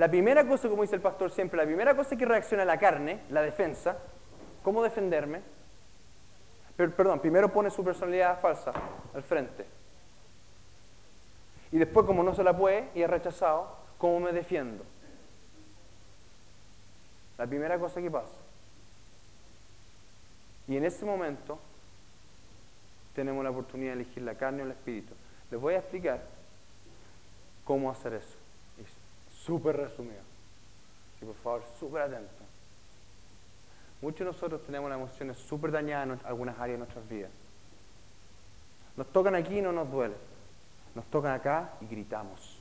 La primera cosa, como dice el pastor siempre, la primera cosa que reacciona la carne, la defensa, ¿cómo defenderme? Pero, perdón, primero pone su personalidad falsa al frente. Y después, como no se la puede y es rechazado, ¿cómo me defiendo? La primera cosa que pasa. Y en ese momento tenemos la oportunidad de elegir la carne o el espíritu. Les voy a explicar cómo hacer eso. Súper resumido. Y por favor, súper atento. Muchos de nosotros tenemos las emociones súper dañadas en algunas áreas de nuestras vidas. Nos tocan aquí y no nos duele. Nos tocan acá y gritamos.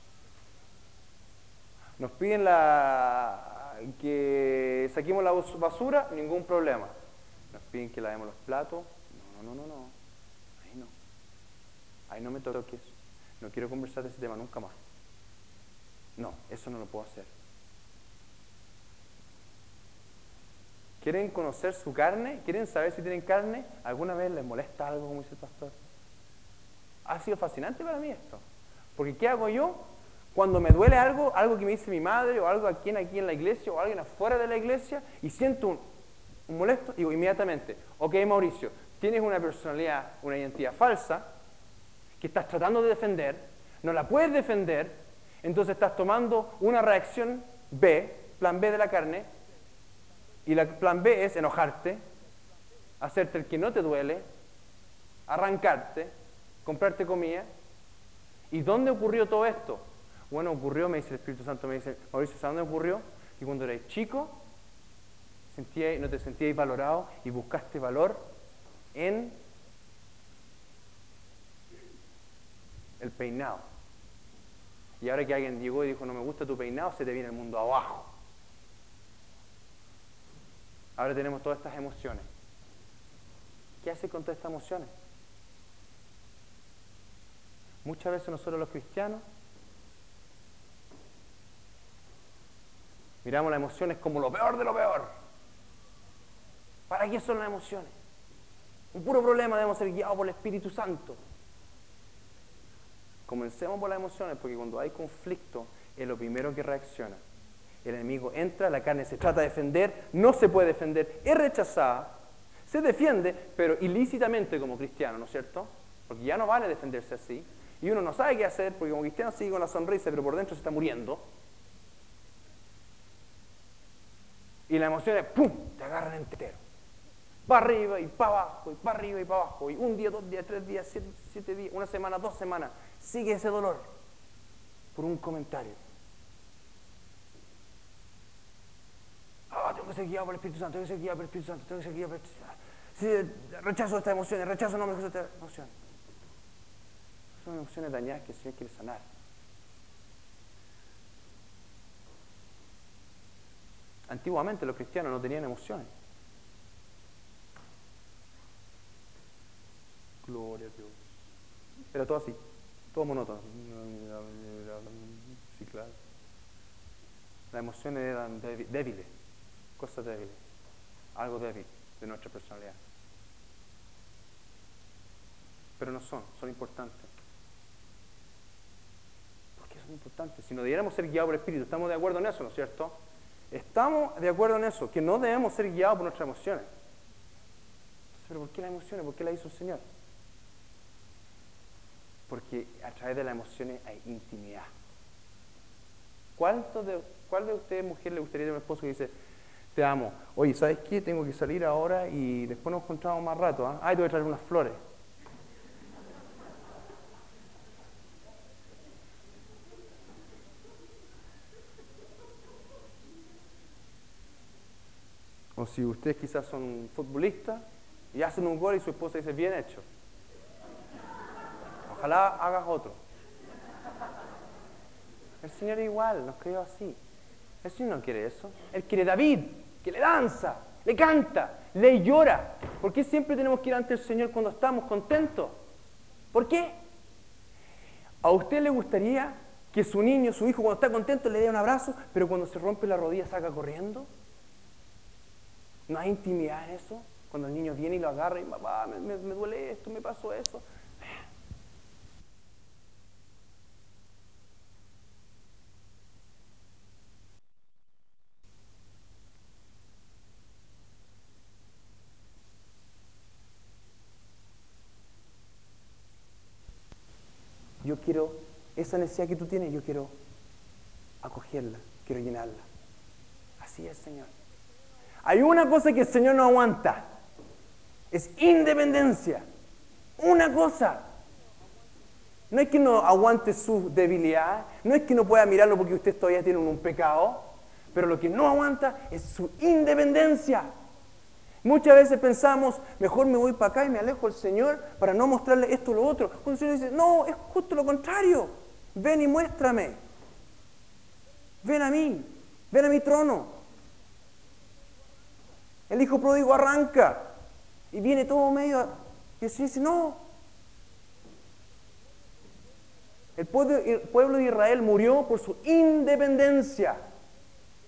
Nos piden que saquemos la basura, ningún problema. Nos piden que lavemos los platos. No, no, no, no, no. Ahí no. Ahí no me toques. No quiero conversar de ese tema nunca más. No, eso no lo puedo hacer. ¿Quieren conocer su carne? ¿Quieren saber si tienen carne? ¿Alguna vez les molesta algo, como dice el pastor? Ha sido fascinante para mí esto. Porque ¿qué hago yo? Cuando me duele algo, algo que me dice mi madre o algo aquí, aquí en la iglesia o alguien afuera de la iglesia y siento un, un molesto, digo inmediatamente, ok Mauricio, tienes una personalidad, una identidad falsa que estás tratando de defender, no la puedes defender, entonces estás tomando una reacción B, plan B de la carne, y la plan B es enojarte, hacerte el que no te duele, arrancarte, comprarte comida. ¿Y dónde ocurrió todo esto? Bueno, ocurrió, me dice el Espíritu Santo, me dice, Mauricio, ¿sabes dónde ocurrió? Que cuando eres chico, no te sentías valorado y buscaste valor en el peinado. Y ahora que alguien llegó y dijo, no me gusta tu peinado, se te viene el mundo abajo. Ahora tenemos todas estas emociones. ¿Qué hace con todas estas emociones? Muchas veces nosotros los cristianos miramos las emociones como lo peor de lo peor. ¿Para qué son las emociones? Un puro problema debemos ser guiados por el Espíritu Santo. Comencemos por las emociones porque cuando hay conflicto es lo primero que reacciona. El enemigo entra, la carne se trata de defender, no se puede defender, es rechazada, se defiende, pero ilícitamente como cristiano, ¿no es cierto? Porque ya no vale defenderse así. Y uno no sabe qué hacer porque como cristiano sigue con la sonrisa, pero por dentro se está muriendo. Y las emociones, ¡pum!, te agarran entero. Para arriba y para abajo, y para arriba y para abajo. Y un día, dos días, tres días, siete, siete días, una semana, dos semanas. Sigue ese dolor por un comentario. Ah, tengo que ser guiado por el Espíritu Santo, tengo que ser guiado por el Espíritu Santo, tengo que ser guiado por el Espíritu Santo. Rechazo estas emociones, rechazo no me gusta esta emoción. Son emociones dañadas que el Señor quiere sanar. Antiguamente los cristianos no tenían emociones. Gloria a Dios. Era todo así, todo monótono. Sí, claro. Las emociones eran débiles cosas débiles, algo débil de nuestra personalidad. pero no son, son importantes. ¿Por qué son importantes? Si no debiéramos ser guiados por el Espíritu, estamos de acuerdo en eso, ¿no es cierto? Estamos de acuerdo en eso, que no debemos ser guiados por nuestras emociones. ¿Pero por qué las emociones? ¿Por qué las hizo el Señor? Porque a través de las emociones hay intimidad. ¿Cuánto de, ¿Cuál de ustedes, mujer, le gustaría tener un esposo que dice, te amo? Oye, ¿sabes qué? Tengo que salir ahora y después nos encontramos más rato. ¿ah? Ay, te voy a traer unas flores. O si ustedes quizás son futbolistas y hacen un gol y su esposa dice, bien hecho. Ojalá hagas otro. El Señor igual, nos creó así. El Señor no quiere eso. Él quiere David, que le danza, le canta, le llora. ¿Por qué siempre tenemos que ir ante el Señor cuando estamos contentos? ¿Por qué? ¿A usted le gustaría que su niño, su hijo, cuando está contento le dé un abrazo, pero cuando se rompe la rodilla saca corriendo? ¿No hay intimidad en eso? Cuando el niño viene y lo agarra y papá, me, me duele esto, me pasó eso. Yo quiero, esa necesidad que tú tienes, yo quiero acogerla, quiero llenarla. Así es, Señor. Hay una cosa que el Señor no aguanta. Es independencia. Una cosa. No es que no aguante su debilidad, no es que no pueda mirarlo porque usted todavía tiene un pecado, pero lo que no aguanta es su independencia. Muchas veces pensamos, mejor me voy para acá y me alejo del Señor para no mostrarle esto o lo otro. Cuando el Señor dice, no, es justo lo contrario. Ven y muéstrame. Ven a mí. Ven a mi trono. El hijo pródigo arranca y viene todo medio. Y el dice, no. El pueblo de Israel murió por su independencia.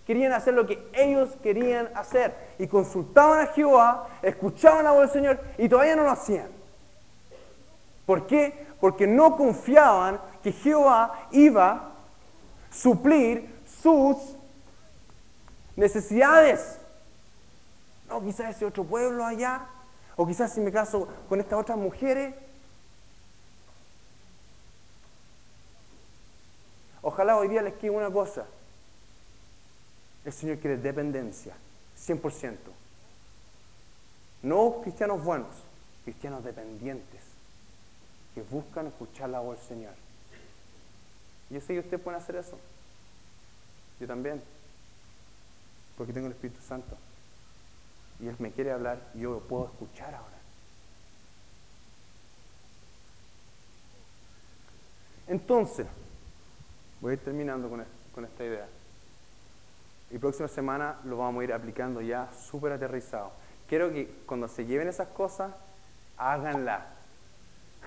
Querían hacer lo que ellos querían hacer. Y consultaban a Jehová, escuchaban la voz del Señor y todavía no lo hacían. ¿Por qué? Porque no confiaban que Jehová iba a suplir sus necesidades. No, quizás ese otro pueblo allá, o quizás si me caso con estas otras mujeres. Ojalá hoy día les quede una cosa. El Señor quiere dependencia, 100%. No cristianos buenos, cristianos dependientes, que buscan escuchar la voz del Señor. Yo sé que ustedes pueden hacer eso. Yo también. Porque tengo el Espíritu Santo. Y Él me quiere hablar y yo lo puedo escuchar ahora. Entonces, voy a ir terminando con, con esta idea. Y próxima semana lo vamos a ir aplicando ya súper aterrizado. Quiero que cuando se lleven esas cosas, háganla.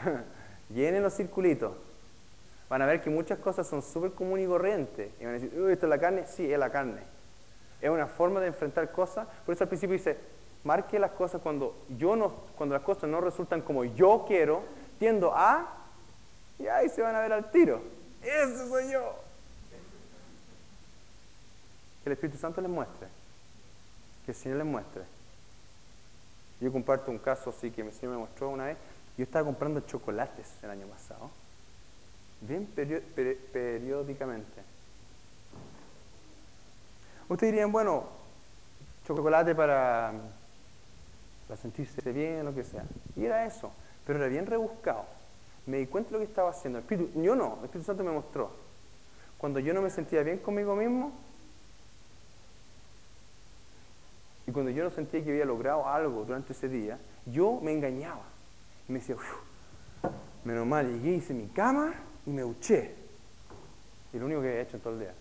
Llenen los circulitos. Van a ver que muchas cosas son súper comunes y corrientes. Y van a decir, ¿esto es la carne? Sí, es la carne. Es una forma de enfrentar cosas. Por eso al principio dice, marque las cosas cuando, yo no, cuando las cosas no resultan como yo quiero, tiendo a, y ahí se van a ver al tiro. Ese soy yo que el Espíritu Santo les muestre, que el Señor les muestre. Yo comparto un caso así que el Señor me mostró una vez. Yo estaba comprando chocolates el año pasado, bien periódicamente. Ustedes dirían, bueno, chocolate para, para sentirse bien, lo que sea. Y era eso, pero era bien rebuscado. Me di cuenta de lo que estaba haciendo. Espíritu, yo no, el Espíritu Santo me mostró. Cuando yo no me sentía bien conmigo mismo, Y cuando yo no sentía que había logrado algo durante ese día, yo me engañaba. Y me decía, menos mal, llegué, hice mi cama y me duché. Y lo único que he hecho en todo el día.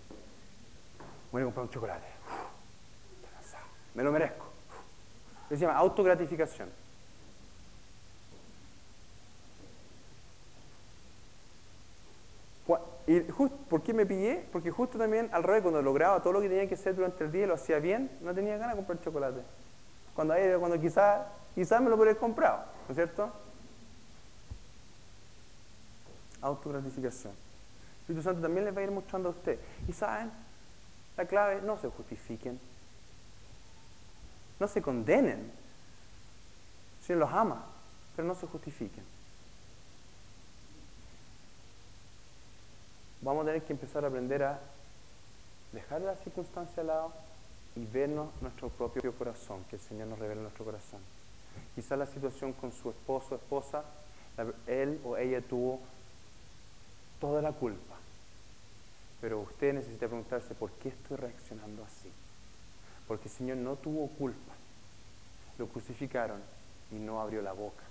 Voy a comprar un chocolate. me lo merezco. Se llama autogratificación. ¿Y por qué me pillé? Porque justo también al revés, cuando lograba todo lo que tenía que hacer durante el día y lo hacía bien, no tenía ganas de comprar chocolate. Cuando, cuando quizás quizá me lo hubiera comprado, ¿no es cierto? autogratificación. El Espíritu Santo también les va a ir mostrando a usted. Y saben, la clave, no se justifiquen. No se condenen. El Señor los ama, pero no se justifiquen. Vamos a tener que empezar a aprender a dejar la circunstancia al lado y vernos nuestro propio corazón, que el Señor nos revele nuestro corazón. Quizá la situación con su esposo o esposa, él o ella tuvo toda la culpa. Pero usted necesita preguntarse, ¿por qué estoy reaccionando así? Porque el Señor no tuvo culpa. Lo crucificaron y no abrió la boca.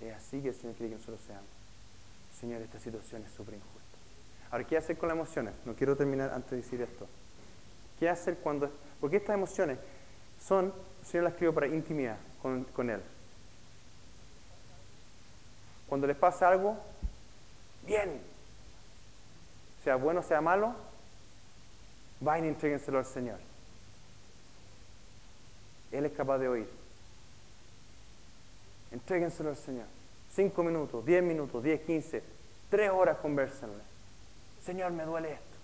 Es así que el Señor quiere que nosotros seamos. Señor, esta situación es súper injusta. Ahora, ¿qué hacer con las emociones? No quiero terminar antes de decir esto. ¿Qué hacer cuando.? Porque estas emociones son, el Señor las escribió para intimidad con, con Él. Cuando les pasa algo, bien, sea bueno, sea malo, vayan y entréguenselo al Señor. Él es capaz de oír. Entréguenselo al Señor. Cinco minutos, diez minutos, diez, quince, tres horas conversenle. Señor, me duele esto.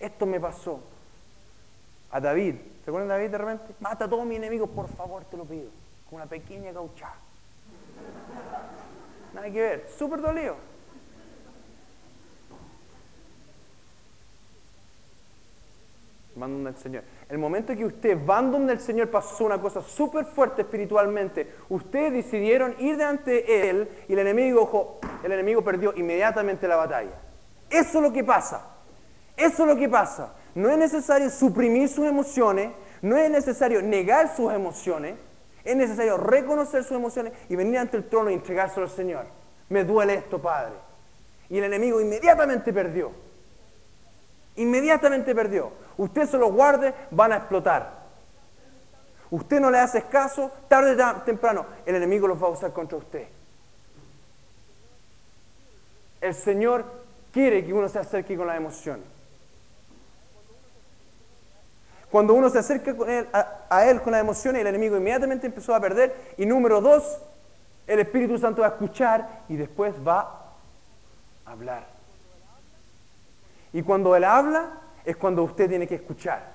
Esto me pasó. A David, ¿se acuerdan de David de repente? Mata a todos mis enemigos, por favor, te lo pido. Con una pequeña cauchada. Nada que ver, súper dolido. donde el Señor. El momento que ustedes van donde el Señor pasó una cosa súper fuerte espiritualmente. Ustedes decidieron ir delante de Él y el enemigo, el enemigo perdió inmediatamente la batalla. Eso es lo que pasa. Eso es lo que pasa. No es necesario suprimir sus emociones, no es necesario negar sus emociones, es necesario reconocer sus emociones y venir ante el trono y entregárselo al Señor. Me duele esto, Padre. Y el enemigo inmediatamente perdió. Inmediatamente perdió. Usted se los guarde, van a explotar. Usted no le hace caso, tarde o temprano, el enemigo los va a usar contra usted. El Señor quiere que uno se acerque con las emociones. Cuando uno se acerca a, a, Él con las emociones, el enemigo inmediatamente empezó a perder. Y número dos, el Espíritu Santo va a escuchar y después va a hablar. Y cuando Él habla, es cuando usted tiene que escuchar.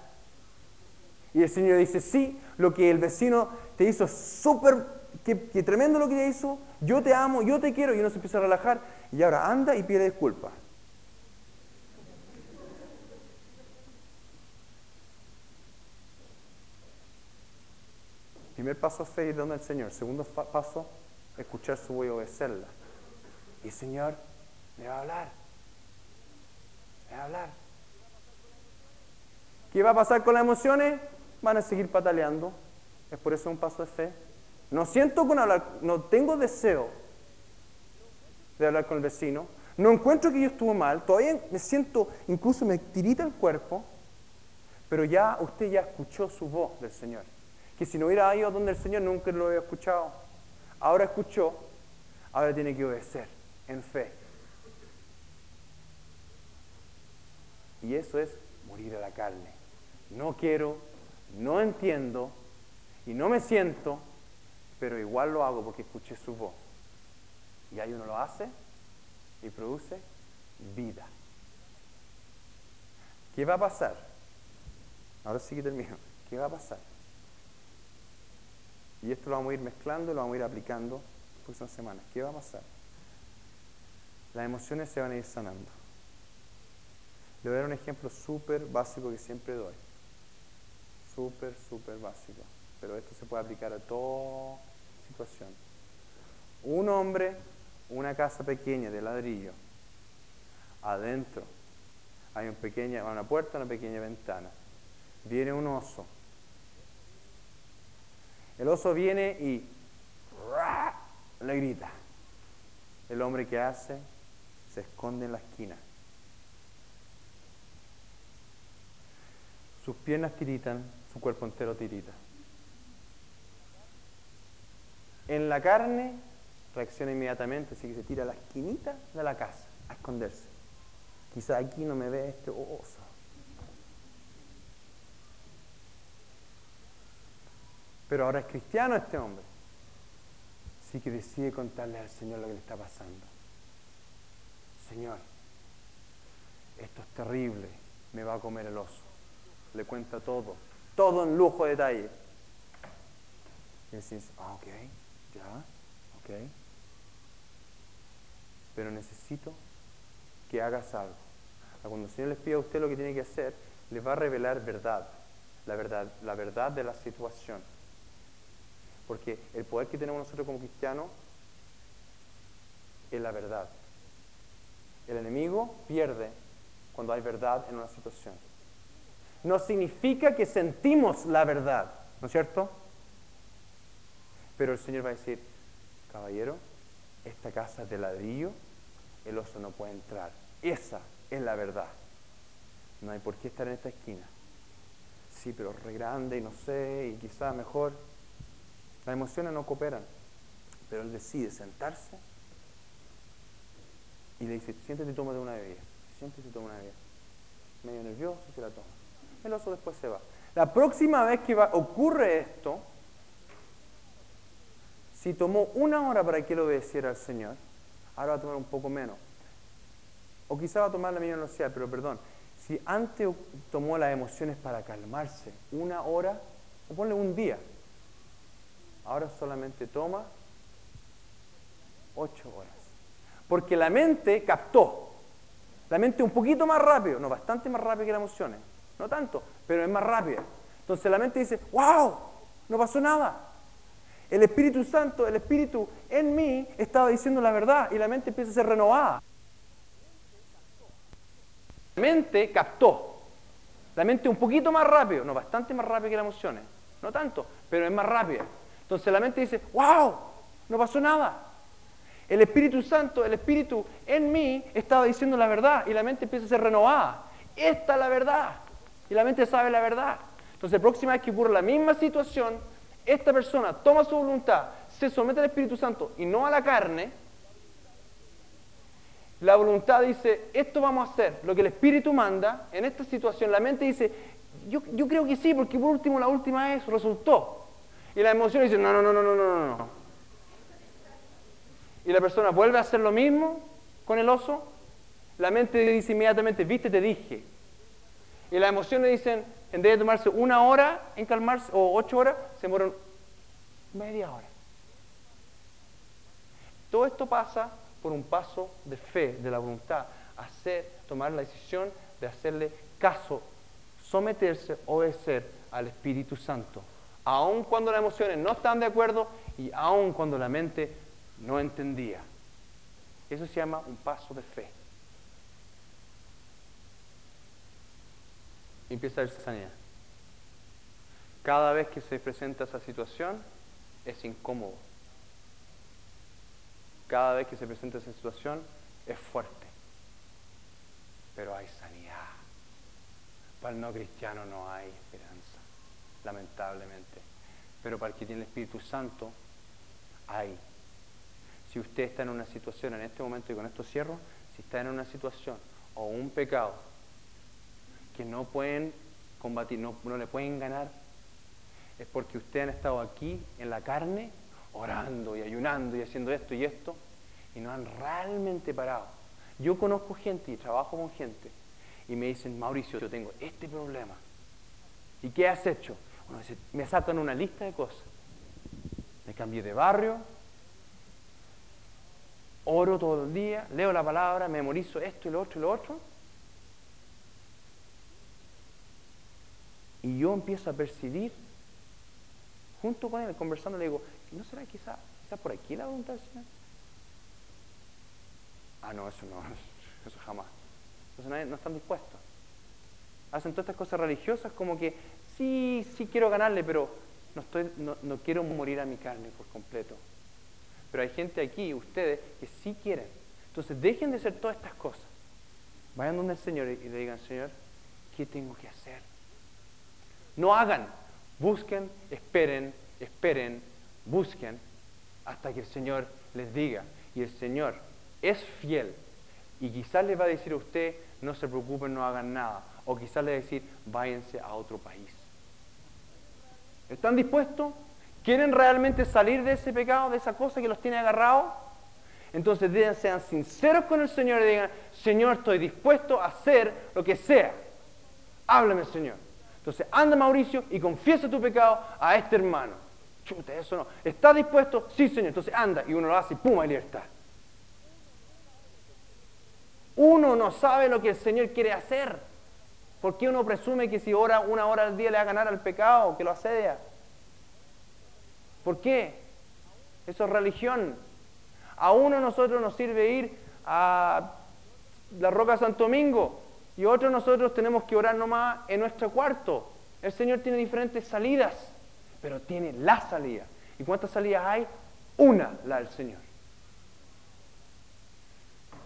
Y el Señor dice, sí, lo que el vecino te hizo súper, que, tremendo lo que te hizo, yo te amo, yo te quiero, y uno se empieza a relajar, y ahora anda y pide disculpas. Primer paso es fe ir donde el Señor. Segundo paso, escuchar su voz y obedecerla. Y el Señor me va a hablar hablar. ¿Qué va a pasar con las emociones? Van a seguir pataleando. Es por eso un paso de fe. No siento con hablar, no tengo deseo de hablar con el vecino. No encuentro que yo estuvo mal. Todavía me siento, incluso me tirita el cuerpo. Pero ya usted ya escuchó su voz del Señor. Que si no hubiera ido donde el Señor nunca lo había escuchado. Ahora escuchó, ahora tiene que obedecer en fe. Y eso es morir a la carne. No quiero, no entiendo y no me siento, pero igual lo hago porque escuché su voz. Y ahí uno lo hace y produce vida. ¿Qué va a pasar? Ahora sí que termino. ¿Qué va a pasar? Y esto lo vamos a ir mezclando lo vamos a ir aplicando las próximas semanas. ¿Qué va a pasar? Las emociones se van a ir sanando. Le voy a dar un ejemplo súper básico que siempre doy. Súper, súper básico. Pero esto se puede aplicar a toda situación. Un hombre, una casa pequeña de ladrillo. Adentro hay una, pequeña, una puerta, una pequeña ventana. Viene un oso. El oso viene y le grita. El hombre que hace se esconde en la esquina Sus piernas tiritan, su cuerpo entero tirita. En la carne reacciona inmediatamente, así que se tira a la esquinita de la casa a esconderse. Quizá aquí no me ve este oso. Pero ahora es cristiano este hombre. Así que decide contarle al Señor lo que le está pasando. Señor, esto es terrible, me va a comer el oso. Le cuenta todo, todo en lujo de detalle. Y decís, ah, ok, ya, ok. Pero necesito que hagas algo. Cuando el Señor les pide a usted lo que tiene que hacer, le va a revelar verdad, la verdad, la verdad de la situación. Porque el poder que tenemos nosotros como cristianos es la verdad. El enemigo pierde cuando hay verdad en una situación. No significa que sentimos la verdad, ¿no es cierto? Pero el Señor va a decir, caballero, esta casa es de ladrillo, el oso no puede entrar. Esa es la verdad. No hay por qué estar en esta esquina. Sí, pero re grande y no sé, y quizá mejor. Las emociones no cooperan. Pero él decide sentarse y le dice, siéntate y tómate una bebida. Siéntate y toma una bebida. Medio nervioso se la toma. El oso después se va. La próxima vez que ocurre esto, si tomó una hora para que él obedeciera al Señor, ahora va a tomar un poco menos. O quizá va a tomar la misma velocidad, pero perdón. Si antes tomó las emociones para calmarse una hora, o ponle un día, ahora solamente toma ocho horas. Porque la mente captó. La mente un poquito más rápido, no, bastante más rápido que las emociones. No tanto, pero es más rápida. Entonces la mente dice, wow, no pasó nada. El Espíritu Santo, el Espíritu en mí estaba diciendo la verdad y la mente empieza a ser renovada. La mente captó. La mente un poquito más rápido, no, bastante más rápido que las emociones. No tanto, pero es más rápida. Entonces la mente dice, wow, no pasó nada. El Espíritu Santo, el Espíritu en mí estaba diciendo la verdad y la mente empieza a ser renovada. Esta es la verdad. Y la mente sabe la verdad. Entonces, la próxima vez que ocurre la misma situación, esta persona toma su voluntad, se somete al Espíritu Santo y no a la carne. La voluntad dice, esto vamos a hacer, lo que el Espíritu manda en esta situación. La mente dice, yo, yo creo que sí, porque por último la última vez resultó. Y la emoción dice, no, no, no, no, no, no, no y la persona vuelve a hacer lo mismo con el oso, la mente dice inmediatamente, viste, te dije. Y las emociones dicen, en vez de tomarse una hora en calmarse, o ocho horas, se mueren media hora. Todo esto pasa por un paso de fe, de la voluntad, hacer, tomar la decisión de hacerle caso, someterse, obedecer al Espíritu Santo, aun cuando las emociones no están de acuerdo y aun cuando la mente no entendía. Eso se llama un paso de fe. Empieza a verse sanidad. Cada vez que se presenta esa situación es incómodo. Cada vez que se presenta esa situación es fuerte. Pero hay sanidad. Para el no cristiano no hay esperanza, lamentablemente. Pero para el que tiene el Espíritu Santo hay si usted está en una situación en este momento, y con esto cierro, si está en una situación o un pecado no pueden combatir, no, le pueden ganar, es porque ustedes han estado aquí en la carne, orando y ayunando y haciendo esto y esto, y no han realmente parado. Yo conozco gente y trabajo con gente, y me dicen, Mauricio, yo tengo este problema. ¿Y qué has hecho? me sacan una lista de cosas. Me cambié de barrio, oro todo el día, leo la palabra, memorizo esto y lo otro y lo otro. Y yo empiezo a percibir, junto con él, conversando, le digo, ¿no será quizá, quizá por aquí la voluntad del Señor? Ah, no, eso no, eso jamás. Entonces no están dispuestos. Hacen todas estas cosas religiosas como que, sí, sí quiero ganarle, pero no, estoy, no, no quiero morir a mi carne por completo. Pero hay gente aquí, ustedes, que sí quieren. Entonces dejen de hacer todas estas cosas. Vayan donde el Señor y le digan, Señor, ¿qué tengo que hacer? No hagan, busquen, esperen, esperen, busquen hasta que el Señor les diga. Y el Señor es fiel. Y quizás les va a decir a usted, no se preocupen, no hagan nada. O quizás les va a decir, váyanse a otro país. ¿Están dispuestos? ¿Quieren realmente salir de ese pecado, de esa cosa que los tiene agarrados? Entonces sean sinceros con el Señor y digan, Señor, estoy dispuesto a hacer lo que sea. Háblame, Señor. Entonces anda Mauricio y confiesa tu pecado a este hermano. Chute, eso no. ¿Estás dispuesto? Sí, Señor. Entonces anda y uno lo hace y pum, hay libertad. Uno no sabe lo que el Señor quiere hacer. ¿Por qué uno presume que si ora una hora al día le va a ganar al pecado, que lo asedia? ¿Por qué? Eso es religión. A uno nosotros nos sirve ir a la Roca Santo Domingo y otro nosotros tenemos que orar nomás en nuestro cuarto. El Señor tiene diferentes salidas, pero tiene la salida. ¿Y cuántas salidas hay? Una, la del Señor.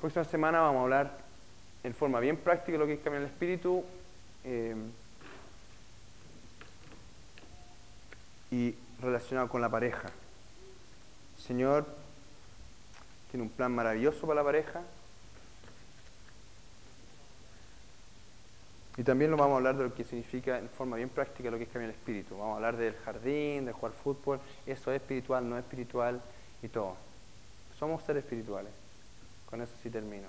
Próxima semana vamos a hablar en forma bien práctica de lo que es cambiar el espíritu. Eh, y relacionado con la pareja. Señor tiene un plan maravilloso para la pareja. Y también lo vamos a hablar de lo que significa en forma bien práctica lo que es cambiar el espíritu. Vamos a hablar del jardín, de jugar fútbol. Eso es espiritual, no es espiritual y todo. Somos seres espirituales. Con eso sí termino.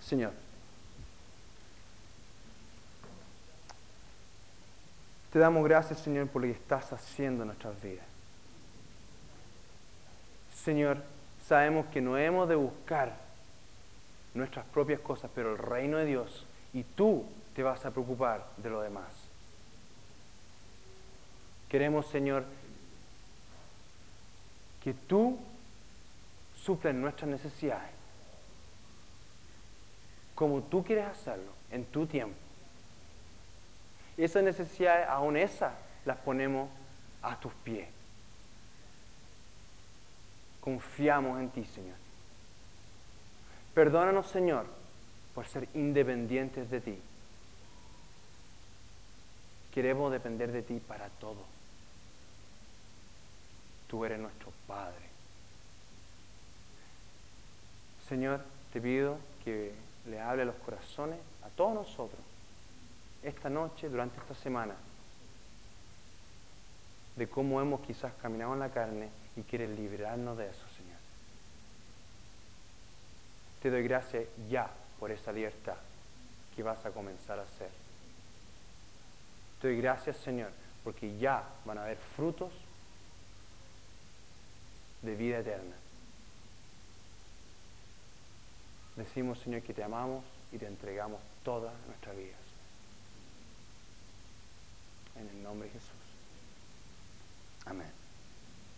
Señor. Te damos gracias, Señor, por lo que estás haciendo en nuestras vidas. Señor, sabemos que no hemos de buscar nuestras propias cosas, pero el reino de Dios y tú te vas a preocupar de lo demás. Queremos, Señor, que tú suplen nuestras necesidades, como tú quieres hacerlo, en tu tiempo. Esas necesidades, aún esas, las ponemos a tus pies. Confiamos en ti, Señor. Perdónanos, Señor, por ser independientes de ti. Queremos depender de ti para todo. Tú eres nuestro Padre. Señor, te pido que le hable a los corazones, a todos nosotros, esta noche, durante esta semana, de cómo hemos quizás caminado en la carne y quieres librarnos de eso, Señor. Te doy gracias ya por esa libertad que vas a comenzar a hacer. Te doy gracias, Señor, porque ya van a haber frutos de vida eterna. Decimos, Señor, que te amamos y te entregamos toda nuestra vida. En el nombre de Jesús. Amén.